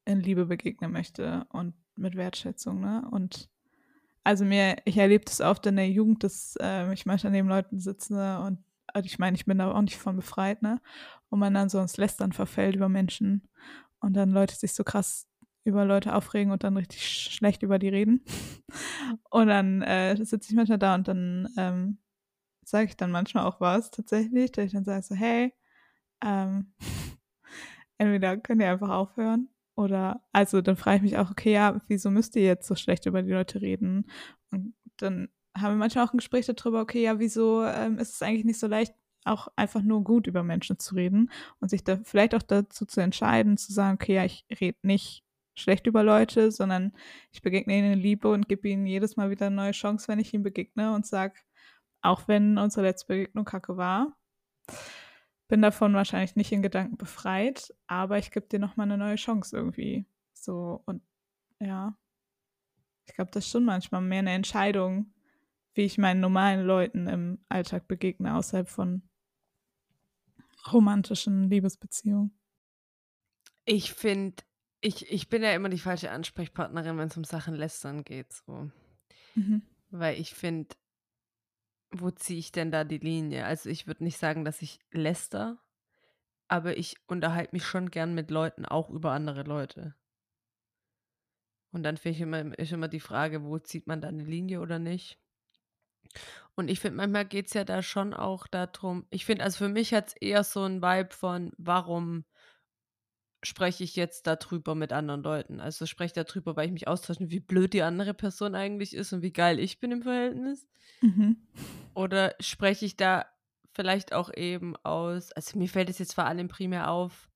in Liebe begegnen möchte und mit Wertschätzung, ne? Und also mir, ich erlebe das oft in der Jugend, dass äh, ich manchmal neben Leuten sitze und also ich meine, ich bin da auch nicht von befreit, ne? Und man dann so ins Lästern verfällt über Menschen und dann Leute sich so krass über Leute aufregen und dann richtig sch schlecht über die reden. Und dann äh, sitze ich manchmal da und dann ähm, sage ich dann manchmal auch was tatsächlich, dass ich dann sage so, hey, ähm, entweder könnt ihr einfach aufhören oder, also dann frage ich mich auch, okay, ja, wieso müsst ihr jetzt so schlecht über die Leute reden? Und dann haben wir manchmal auch ein Gespräch darüber, okay, ja, wieso ähm, ist es eigentlich nicht so leicht, auch einfach nur gut über Menschen zu reden und sich da vielleicht auch dazu zu entscheiden, zu sagen, okay, ja, ich rede nicht schlecht über Leute, sondern ich begegne ihnen in Liebe und gebe ihnen jedes Mal wieder eine neue Chance, wenn ich ihnen begegne und sage, auch wenn unsere letzte Begegnung kacke war, bin davon wahrscheinlich nicht in Gedanken befreit, aber ich gebe dir nochmal eine neue Chance irgendwie. So und ja, ich glaube, das ist schon manchmal mehr eine Entscheidung, wie ich meinen normalen Leuten im Alltag begegne, außerhalb von romantischen Liebesbeziehungen. Ich finde, ich, ich bin ja immer die falsche Ansprechpartnerin, wenn es um Sachen lästern geht. So. Mhm. Weil ich finde, wo ziehe ich denn da die Linie? Also ich würde nicht sagen, dass ich läster, aber ich unterhalte mich schon gern mit Leuten, auch über andere Leute. Und dann finde ich immer, ist immer die Frage, wo zieht man da eine Linie oder nicht? Und ich finde, manchmal geht es ja da schon auch darum, ich finde, also für mich hat es eher so ein Vibe von, warum spreche ich jetzt darüber mit anderen Leuten? Also spreche ich darüber, weil ich mich austausche, wie blöd die andere Person eigentlich ist und wie geil ich bin im Verhältnis. Mhm. Oder spreche ich da vielleicht auch eben aus, also mir fällt es jetzt vor allem primär auf,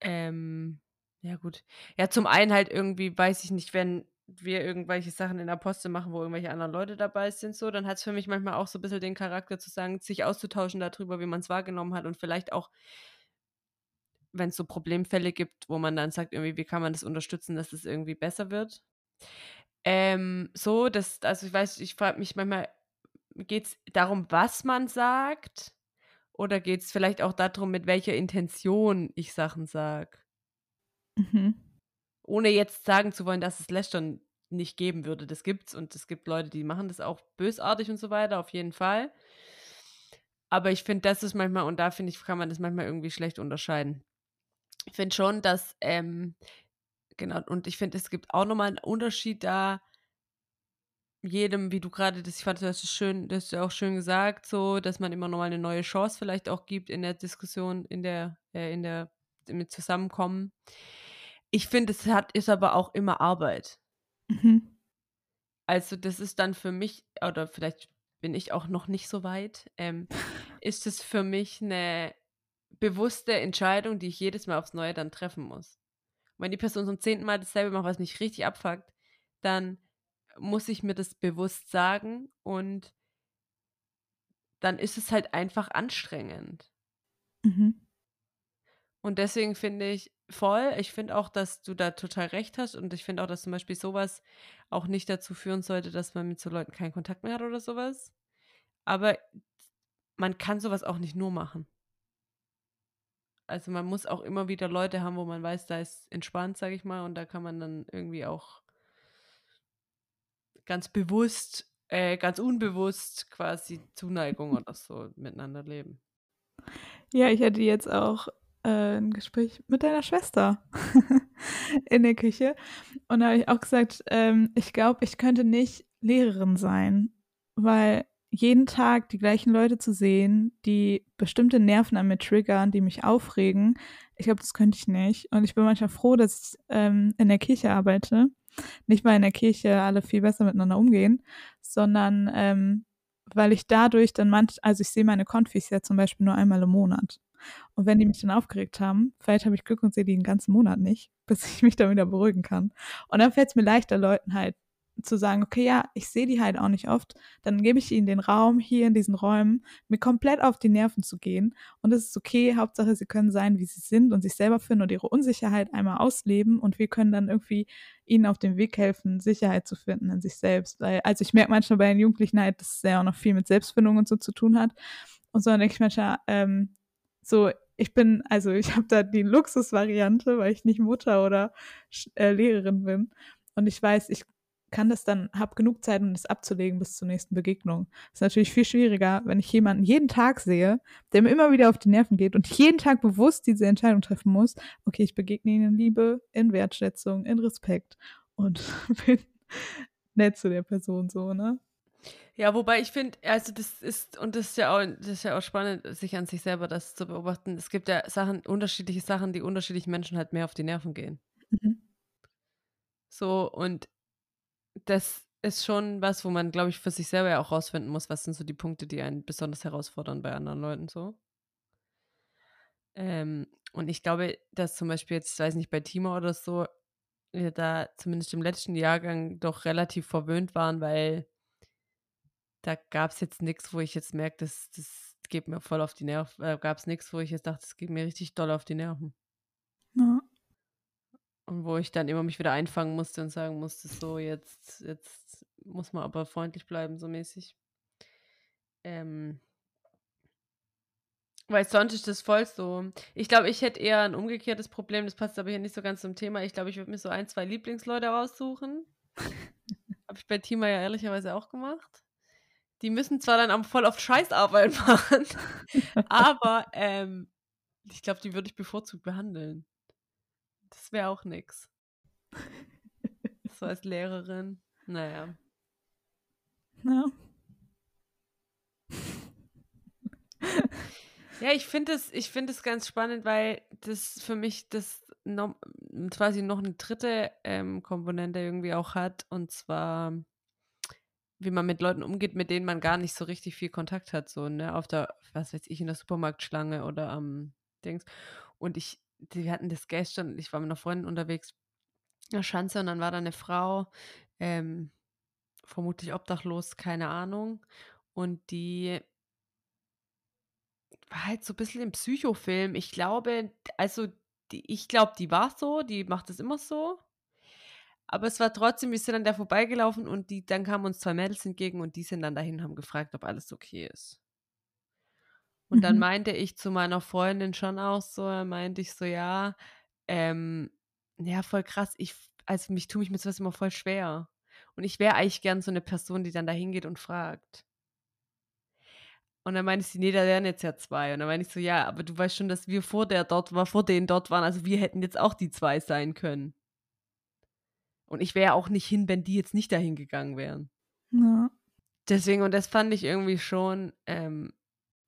ähm, ja gut. Ja, zum einen halt irgendwie, weiß ich nicht, wenn wir irgendwelche Sachen in der Poste machen, wo irgendwelche anderen Leute dabei sind, so, dann hat es für mich manchmal auch so ein bisschen den Charakter zu sagen, sich auszutauschen darüber, wie man es wahrgenommen hat und vielleicht auch, wenn es so Problemfälle gibt, wo man dann sagt, irgendwie, wie kann man das unterstützen, dass es irgendwie besser wird. Ähm, so, das, also ich weiß, ich frage mich manchmal, geht es darum, was man sagt? Oder geht es vielleicht auch darum, mit welcher Intention ich Sachen sage? Mhm. Ohne jetzt sagen zu wollen, dass es Lästern nicht geben würde. Das gibt's und es gibt Leute, die machen das auch bösartig und so weiter, auf jeden Fall. Aber ich finde, das ist manchmal, und da finde ich, kann man das manchmal irgendwie schlecht unterscheiden. Ich finde schon, dass, ähm, genau, und ich finde, es gibt auch nochmal einen Unterschied da, jedem, wie du gerade das, ich fand das ist schön, das hast du auch schön gesagt, so, dass man immer nochmal eine neue Chance vielleicht auch gibt in der Diskussion, in der, äh, in der, mit Zusammenkommen. Ich finde, es hat, ist aber auch immer Arbeit. Mhm. Also, das ist dann für mich, oder vielleicht bin ich auch noch nicht so weit, ähm, ist es für mich eine bewusste Entscheidung, die ich jedes Mal aufs Neue dann treffen muss. Und wenn die Person zum zehnten Mal dasselbe macht, was mich richtig abfuckt, dann muss ich mir das bewusst sagen und dann ist es halt einfach anstrengend. Mhm. Und deswegen finde ich voll, ich finde auch, dass du da total recht hast und ich finde auch, dass zum Beispiel sowas auch nicht dazu führen sollte, dass man mit so Leuten keinen Kontakt mehr hat oder sowas. Aber man kann sowas auch nicht nur machen. Also man muss auch immer wieder Leute haben, wo man weiß, da ist entspannt, sage ich mal, und da kann man dann irgendwie auch ganz bewusst, äh, ganz unbewusst quasi Zuneigung oder so miteinander leben. Ja, ich hatte jetzt auch äh, ein Gespräch mit deiner Schwester in der Küche. Und da habe ich auch gesagt, ähm, ich glaube, ich könnte nicht Lehrerin sein, weil jeden Tag die gleichen Leute zu sehen, die bestimmte Nerven an mir triggern, die mich aufregen, ich glaube, das könnte ich nicht. Und ich bin manchmal froh, dass ich ähm, in der Kirche arbeite. Nicht, weil in der Kirche alle viel besser miteinander umgehen, sondern ähm, weil ich dadurch dann manch, also ich sehe meine Konfis ja zum Beispiel nur einmal im Monat. Und wenn die mich dann aufgeregt haben, vielleicht habe ich Glück und sehe die den ganzen Monat nicht, bis ich mich dann wieder beruhigen kann. Und dann fällt es mir leichter, Leuten halt zu sagen, okay, ja, ich sehe die halt auch nicht oft, dann gebe ich ihnen den Raum, hier in diesen Räumen, mir komplett auf die Nerven zu gehen. Und es ist okay, Hauptsache, sie können sein, wie sie sind und sich selber finden und ihre Unsicherheit einmal ausleben und wir können dann irgendwie ihnen auf dem Weg helfen, Sicherheit zu finden in sich selbst. Weil, also ich merke manchmal bei den Jugendlichen halt, dass es ja auch noch viel mit Selbstfindung und so zu tun hat. Und so dann denke ich manchmal, ähm, so, ich bin, also ich habe da die Luxusvariante, weil ich nicht Mutter oder äh, Lehrerin bin. Und ich weiß, ich kann das dann, habe genug Zeit, um das abzulegen bis zur nächsten Begegnung. Das ist natürlich viel schwieriger, wenn ich jemanden jeden Tag sehe, der mir immer wieder auf die Nerven geht und jeden Tag bewusst diese Entscheidung treffen muss, okay, ich begegne ihnen in Liebe, in Wertschätzung, in Respekt und bin nett zu der Person so, ne? Ja, wobei ich finde, also das ist, und das ist ja auch, das ist ja auch spannend, sich an sich selber das zu beobachten. Es gibt ja Sachen, unterschiedliche Sachen, die unterschiedlichen Menschen halt mehr auf die Nerven gehen. Mhm. So, und das ist schon was, wo man, glaube ich, für sich selber ja auch rausfinden muss, was sind so die Punkte, die einen besonders herausfordern bei anderen Leuten so. Ähm, und ich glaube, dass zum Beispiel jetzt, ich weiß nicht, bei Timo oder so, wir da zumindest im letzten Jahrgang doch relativ verwöhnt waren, weil da gab es jetzt nichts, wo ich jetzt merke, das, das geht mir voll auf die Nerven. Da äh, gab es nichts, wo ich jetzt dachte, das geht mir richtig doll auf die Nerven. Ja. Und wo ich dann immer mich wieder einfangen musste und sagen musste, so, jetzt, jetzt muss man aber freundlich bleiben, so mäßig. Ähm, weil sonst ist das voll so. Ich glaube, ich hätte eher ein umgekehrtes Problem, das passt aber hier nicht so ganz zum Thema. Ich glaube, ich würde mir so ein, zwei Lieblingsleute raussuchen. Habe ich bei Tima ja ehrlicherweise auch gemacht. Die müssen zwar dann auch voll oft Scheißarbeit machen, aber ähm, ich glaube, die würde ich bevorzugt behandeln. Das wäre auch nix. So als Lehrerin. Naja. Ja. Ja, ich finde es find ganz spannend, weil das für mich das noch, quasi noch eine dritte ähm, Komponente irgendwie auch hat. Und zwar wie man mit Leuten umgeht, mit denen man gar nicht so richtig viel Kontakt hat, so, ne, auf der, was weiß ich, in der Supermarktschlange oder am ähm, Dings. Und ich, die hatten das gestern, ich war mit einer Freundin unterwegs, in der Schanze, und dann war da eine Frau, ähm, vermutlich obdachlos, keine Ahnung. Und die war halt so ein bisschen im Psychofilm. Ich glaube, also, die, ich glaube, die war so, die macht es immer so. Aber es war trotzdem, wir sind dann da vorbeigelaufen und die, dann kamen uns zwei Mädels entgegen und die sind dann dahin, haben gefragt, ob alles okay ist. Und mhm. dann meinte ich zu meiner Freundin schon auch so, meinte ich so, ja, ähm, ja, voll krass, ich, also mich tue mich mit sowas immer voll schwer. Und ich wäre eigentlich gern so eine Person, die dann da hingeht und fragt. Und dann meinte sie, nee, da wären jetzt ja zwei. Und dann meinte ich so, ja, aber du weißt schon, dass wir vor der dort war, vor denen dort waren, also wir hätten jetzt auch die zwei sein können. Und ich wäre auch nicht hin, wenn die jetzt nicht dahin gegangen wären. Ja. Deswegen, und das fand ich irgendwie schon, ähm,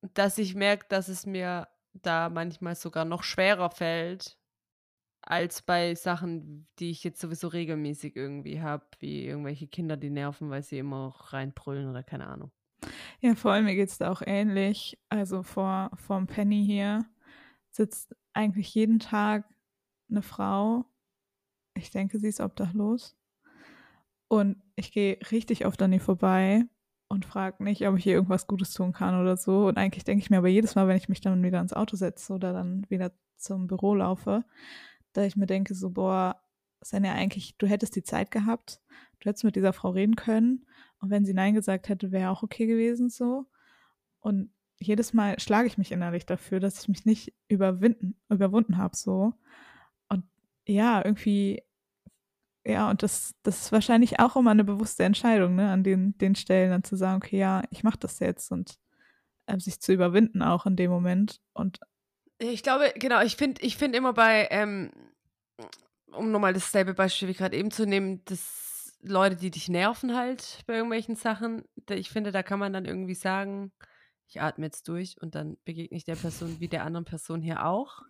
dass ich merke, dass es mir da manchmal sogar noch schwerer fällt, als bei Sachen, die ich jetzt sowieso regelmäßig irgendwie habe, wie irgendwelche Kinder, die nerven, weil sie immer auch reinbrüllen oder keine Ahnung. Ja, vor allem mir geht es da auch ähnlich. Also vor vom Penny hier sitzt eigentlich jeden Tag eine Frau ich denke, sie ist obdachlos. Und ich gehe richtig oft an ihr vorbei und frage nicht, ob ich ihr irgendwas Gutes tun kann oder so. Und eigentlich denke ich mir aber jedes Mal, wenn ich mich dann wieder ins Auto setze oder dann wieder zum Büro laufe, da ich mir denke, so, boah, ja eigentlich, du hättest die Zeit gehabt, du hättest mit dieser Frau reden können. Und wenn sie Nein gesagt hätte, wäre auch okay gewesen so. Und jedes Mal schlage ich mich innerlich dafür, dass ich mich nicht überwinden, überwunden habe so. Und ja, irgendwie ja, und das, das ist wahrscheinlich auch immer eine bewusste Entscheidung, ne, an den, den Stellen dann zu sagen, okay, ja, ich mache das jetzt und äh, sich zu überwinden auch in dem Moment. Und ich glaube, genau, ich finde ich find immer bei, ähm, um nochmal dasselbe Beispiel wie gerade eben zu nehmen, dass Leute, die dich nerven halt bei irgendwelchen Sachen, ich finde, da kann man dann irgendwie sagen, ich atme jetzt durch und dann begegne ich der Person wie der anderen Person hier auch.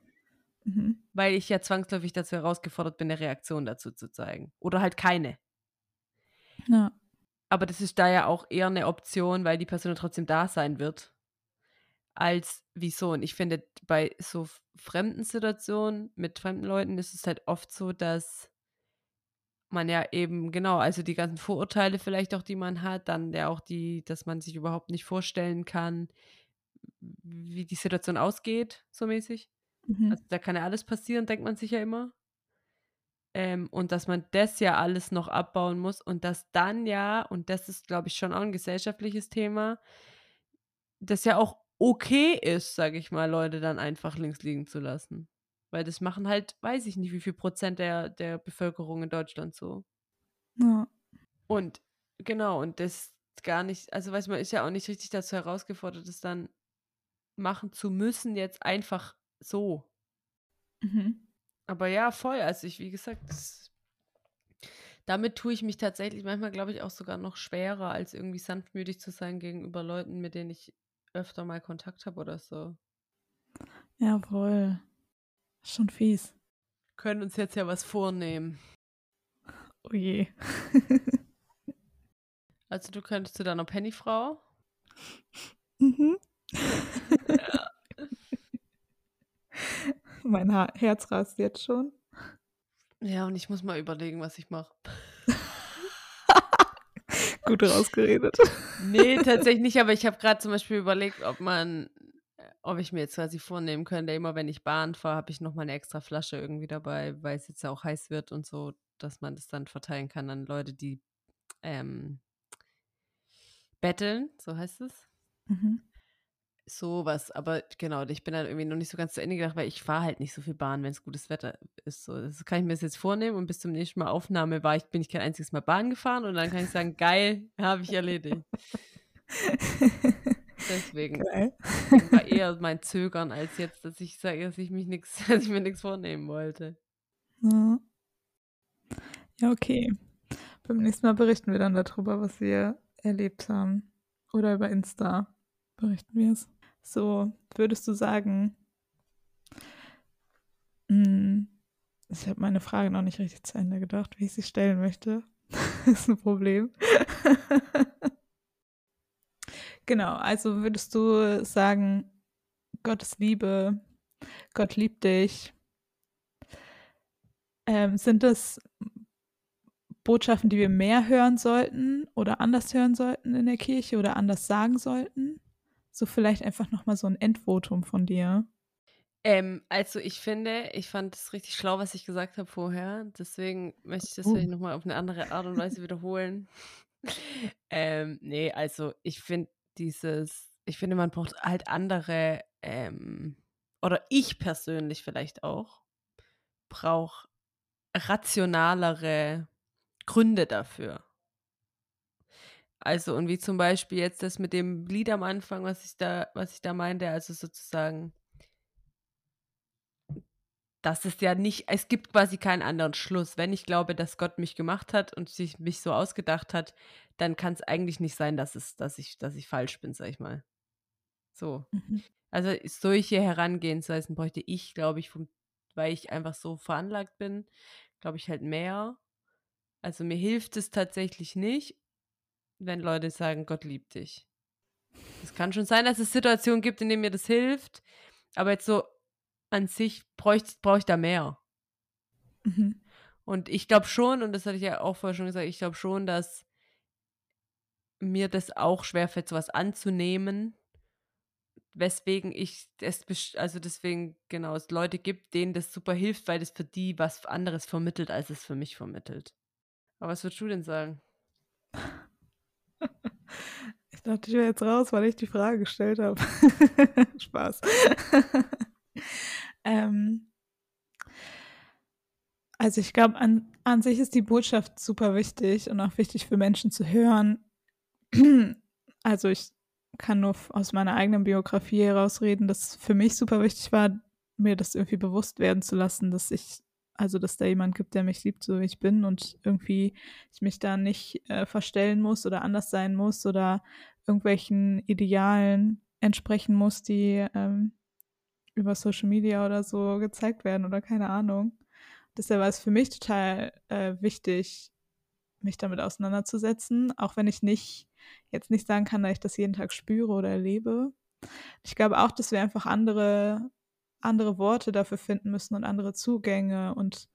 Mhm. Weil ich ja zwangsläufig dazu herausgefordert bin, eine Reaktion dazu zu zeigen. Oder halt keine. Ja. Aber das ist da ja auch eher eine Option, weil die Person trotzdem da sein wird. Als wieso. Und ich finde, bei so fremden Situationen mit fremden Leuten ist es halt oft so, dass man ja eben, genau, also die ganzen Vorurteile vielleicht auch, die man hat, dann ja auch die, dass man sich überhaupt nicht vorstellen kann, wie die Situation ausgeht, so mäßig. Mhm. Also da kann ja alles passieren, denkt man sich ja immer. Ähm, und dass man das ja alles noch abbauen muss und dass dann ja, und das ist, glaube ich, schon auch ein gesellschaftliches Thema, das ja auch okay ist, sage ich mal, Leute dann einfach links liegen zu lassen. Weil das machen halt, weiß ich nicht, wie viel Prozent der, der Bevölkerung in Deutschland so. Ja. Und genau, und das gar nicht, also weiß man, ist ja auch nicht richtig dazu herausgefordert, das dann machen zu müssen, jetzt einfach so. Mhm. Aber ja, voll. Also ich, wie gesagt, das, damit tue ich mich tatsächlich manchmal, glaube ich, auch sogar noch schwerer, als irgendwie sanftmütig zu sein gegenüber Leuten, mit denen ich öfter mal Kontakt habe oder so. Jawohl. Schon fies. Können uns jetzt ja was vornehmen. Oh je. Also du könntest zu deiner Pennyfrau. mhm. Mein ha Herz rast jetzt schon. Ja, und ich muss mal überlegen, was ich mache. Gut rausgeredet. Nee, tatsächlich nicht, aber ich habe gerade zum Beispiel überlegt, ob man, ob ich mir jetzt quasi vornehmen könnte, immer wenn ich Bahn fahre, habe ich nochmal eine extra Flasche irgendwie dabei, weil es jetzt ja auch heiß wird und so, dass man das dann verteilen kann an Leute, die ähm, betteln, so heißt es. Mhm. Sowas, aber genau, ich bin dann irgendwie noch nicht so ganz zu Ende gedacht, weil ich fahre halt nicht so viel Bahn, wenn es gutes Wetter ist. So, das kann ich mir jetzt vornehmen und bis zum nächsten Mal Aufnahme war ich, bin ich kein einziges Mal Bahn gefahren und dann kann ich sagen, geil, habe ich erledigt. Deswegen Geil. war eher mein Zögern als jetzt, dass ich sage, dass ich mich nichts, dass ich mir nichts vornehmen wollte. Ja. ja, okay. Beim nächsten Mal berichten wir dann darüber, was wir erlebt haben. Oder über Insta berichten wir es. So, würdest du sagen, mh, ich habe meine Frage noch nicht richtig zu Ende gedacht, wie ich sie stellen möchte. ist ein Problem. genau, also würdest du sagen, Gottes Liebe, Gott liebt dich. Ähm, sind das Botschaften, die wir mehr hören sollten oder anders hören sollten in der Kirche oder anders sagen sollten? So vielleicht einfach nochmal so ein Endvotum von dir. Ähm, also ich finde, ich fand es richtig schlau, was ich gesagt habe vorher. Deswegen möchte ich das Uh. vielleicht nochmal auf eine andere Art und Weise wiederholen. ähm, nee, also ich finde dieses, ich finde, man braucht halt andere, ähm, oder ich persönlich vielleicht auch, brauche rationalere Gründe dafür. Also, und wie zum Beispiel jetzt das mit dem Lied am Anfang, was ich da, was ich da meinte, also sozusagen, dass es ja nicht, es gibt quasi keinen anderen Schluss. Wenn ich glaube, dass Gott mich gemacht hat und sich mich so ausgedacht hat, dann kann es eigentlich nicht sein, dass es, dass ich, dass ich falsch bin, sag ich mal. So. Mhm. Also solche Herangehensweisen bräuchte ich, glaube ich, vom, weil ich einfach so veranlagt bin, glaube ich halt mehr. Also mir hilft es tatsächlich nicht, wenn Leute sagen, Gott liebt dich. Es kann schon sein, dass es Situationen gibt, in denen mir das hilft, aber jetzt so an sich brauche brauch ich da mehr. Mhm. Und ich glaube schon, und das hatte ich ja auch vorher schon gesagt, ich glaube schon, dass mir das auch schwerfällt, sowas anzunehmen, weswegen ich es, also deswegen, genau, es Leute gibt, denen das super hilft, weil das für die was anderes vermittelt, als es für mich vermittelt. Aber was würdest du denn sagen? Ich dachte, ich wäre jetzt raus, weil ich die Frage gestellt habe. Spaß. ähm, also ich glaube, an, an sich ist die Botschaft super wichtig und auch wichtig für Menschen zu hören. also ich kann nur aus meiner eigenen Biografie heraus reden, dass für mich super wichtig war, mir das irgendwie bewusst werden zu lassen, dass ich, also dass da jemand gibt, der mich liebt, so wie ich bin und irgendwie ich mich da nicht äh, verstellen muss oder anders sein muss oder irgendwelchen Idealen entsprechen muss, die ähm, über Social Media oder so gezeigt werden oder keine Ahnung. Deshalb war es für mich total äh, wichtig, mich damit auseinanderzusetzen, auch wenn ich nicht jetzt nicht sagen kann, dass ich das jeden Tag spüre oder erlebe. Ich glaube auch, dass wir einfach andere andere Worte dafür finden müssen und andere Zugänge und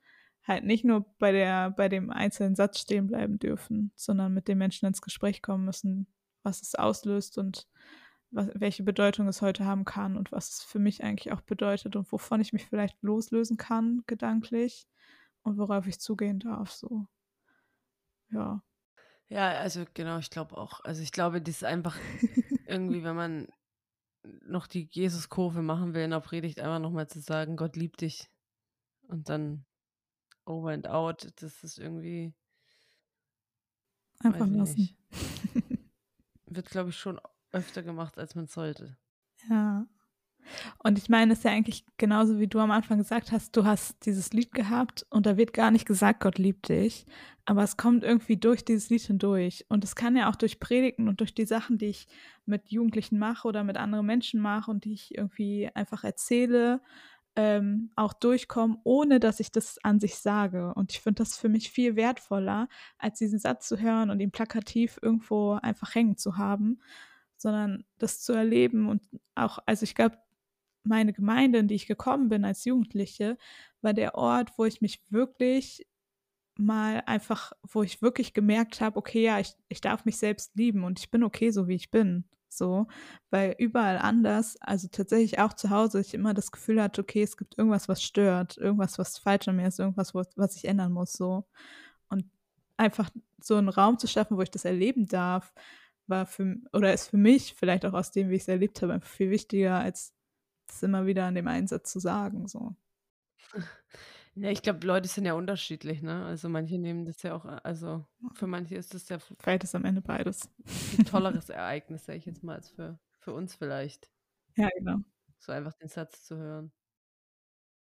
halt nicht nur bei der, bei dem einzelnen Satz stehen bleiben dürfen, sondern mit den Menschen ins Gespräch kommen müssen, was es auslöst und was, welche Bedeutung es heute haben kann und was es für mich eigentlich auch bedeutet und wovon ich mich vielleicht loslösen kann, gedanklich und worauf ich zugehen darf. So. Ja. Ja, also genau, ich glaube auch. Also ich glaube, das ist einfach irgendwie, wenn man noch die Jesus-Kurve machen will in der Predigt, einfach nochmal zu sagen, Gott liebt dich. Und dann over and out, das ist irgendwie. Einfach lassen. Wird, glaube ich, schon öfter gemacht, als man sollte. Ja. Und ich meine, es ist ja eigentlich genauso, wie du am Anfang gesagt hast, du hast dieses Lied gehabt und da wird gar nicht gesagt, Gott liebt dich, aber es kommt irgendwie durch dieses Lied hindurch. Und es kann ja auch durch Predigten und durch die Sachen, die ich mit Jugendlichen mache oder mit anderen Menschen mache und die ich irgendwie einfach erzähle, ähm, auch durchkommen, ohne dass ich das an sich sage. Und ich finde das für mich viel wertvoller, als diesen Satz zu hören und ihn plakativ irgendwo einfach hängen zu haben, sondern das zu erleben und auch, also ich glaube, meine Gemeinde, in die ich gekommen bin als Jugendliche, war der Ort, wo ich mich wirklich mal einfach, wo ich wirklich gemerkt habe, okay, ja, ich, ich darf mich selbst lieben und ich bin okay, so wie ich bin so, weil überall anders, also tatsächlich auch zu Hause, ich immer das Gefühl hatte, okay, es gibt irgendwas, was stört, irgendwas, was falsch an mir ist, irgendwas, was ich ändern muss, so. Und einfach so einen Raum zu schaffen, wo ich das erleben darf, war für, oder ist für mich, vielleicht auch aus dem, wie ich es erlebt habe, viel wichtiger, als das immer wieder an dem Einsatz zu sagen, so. Ja, ich glaube, Leute sind ja unterschiedlich, ne? Also manche nehmen das ja auch, also für manche ist das ja vielleicht ist am Ende beides. ein tolleres Ereignis, sage ich jetzt mal, als für, für uns vielleicht. Ja, genau. So einfach den Satz zu hören.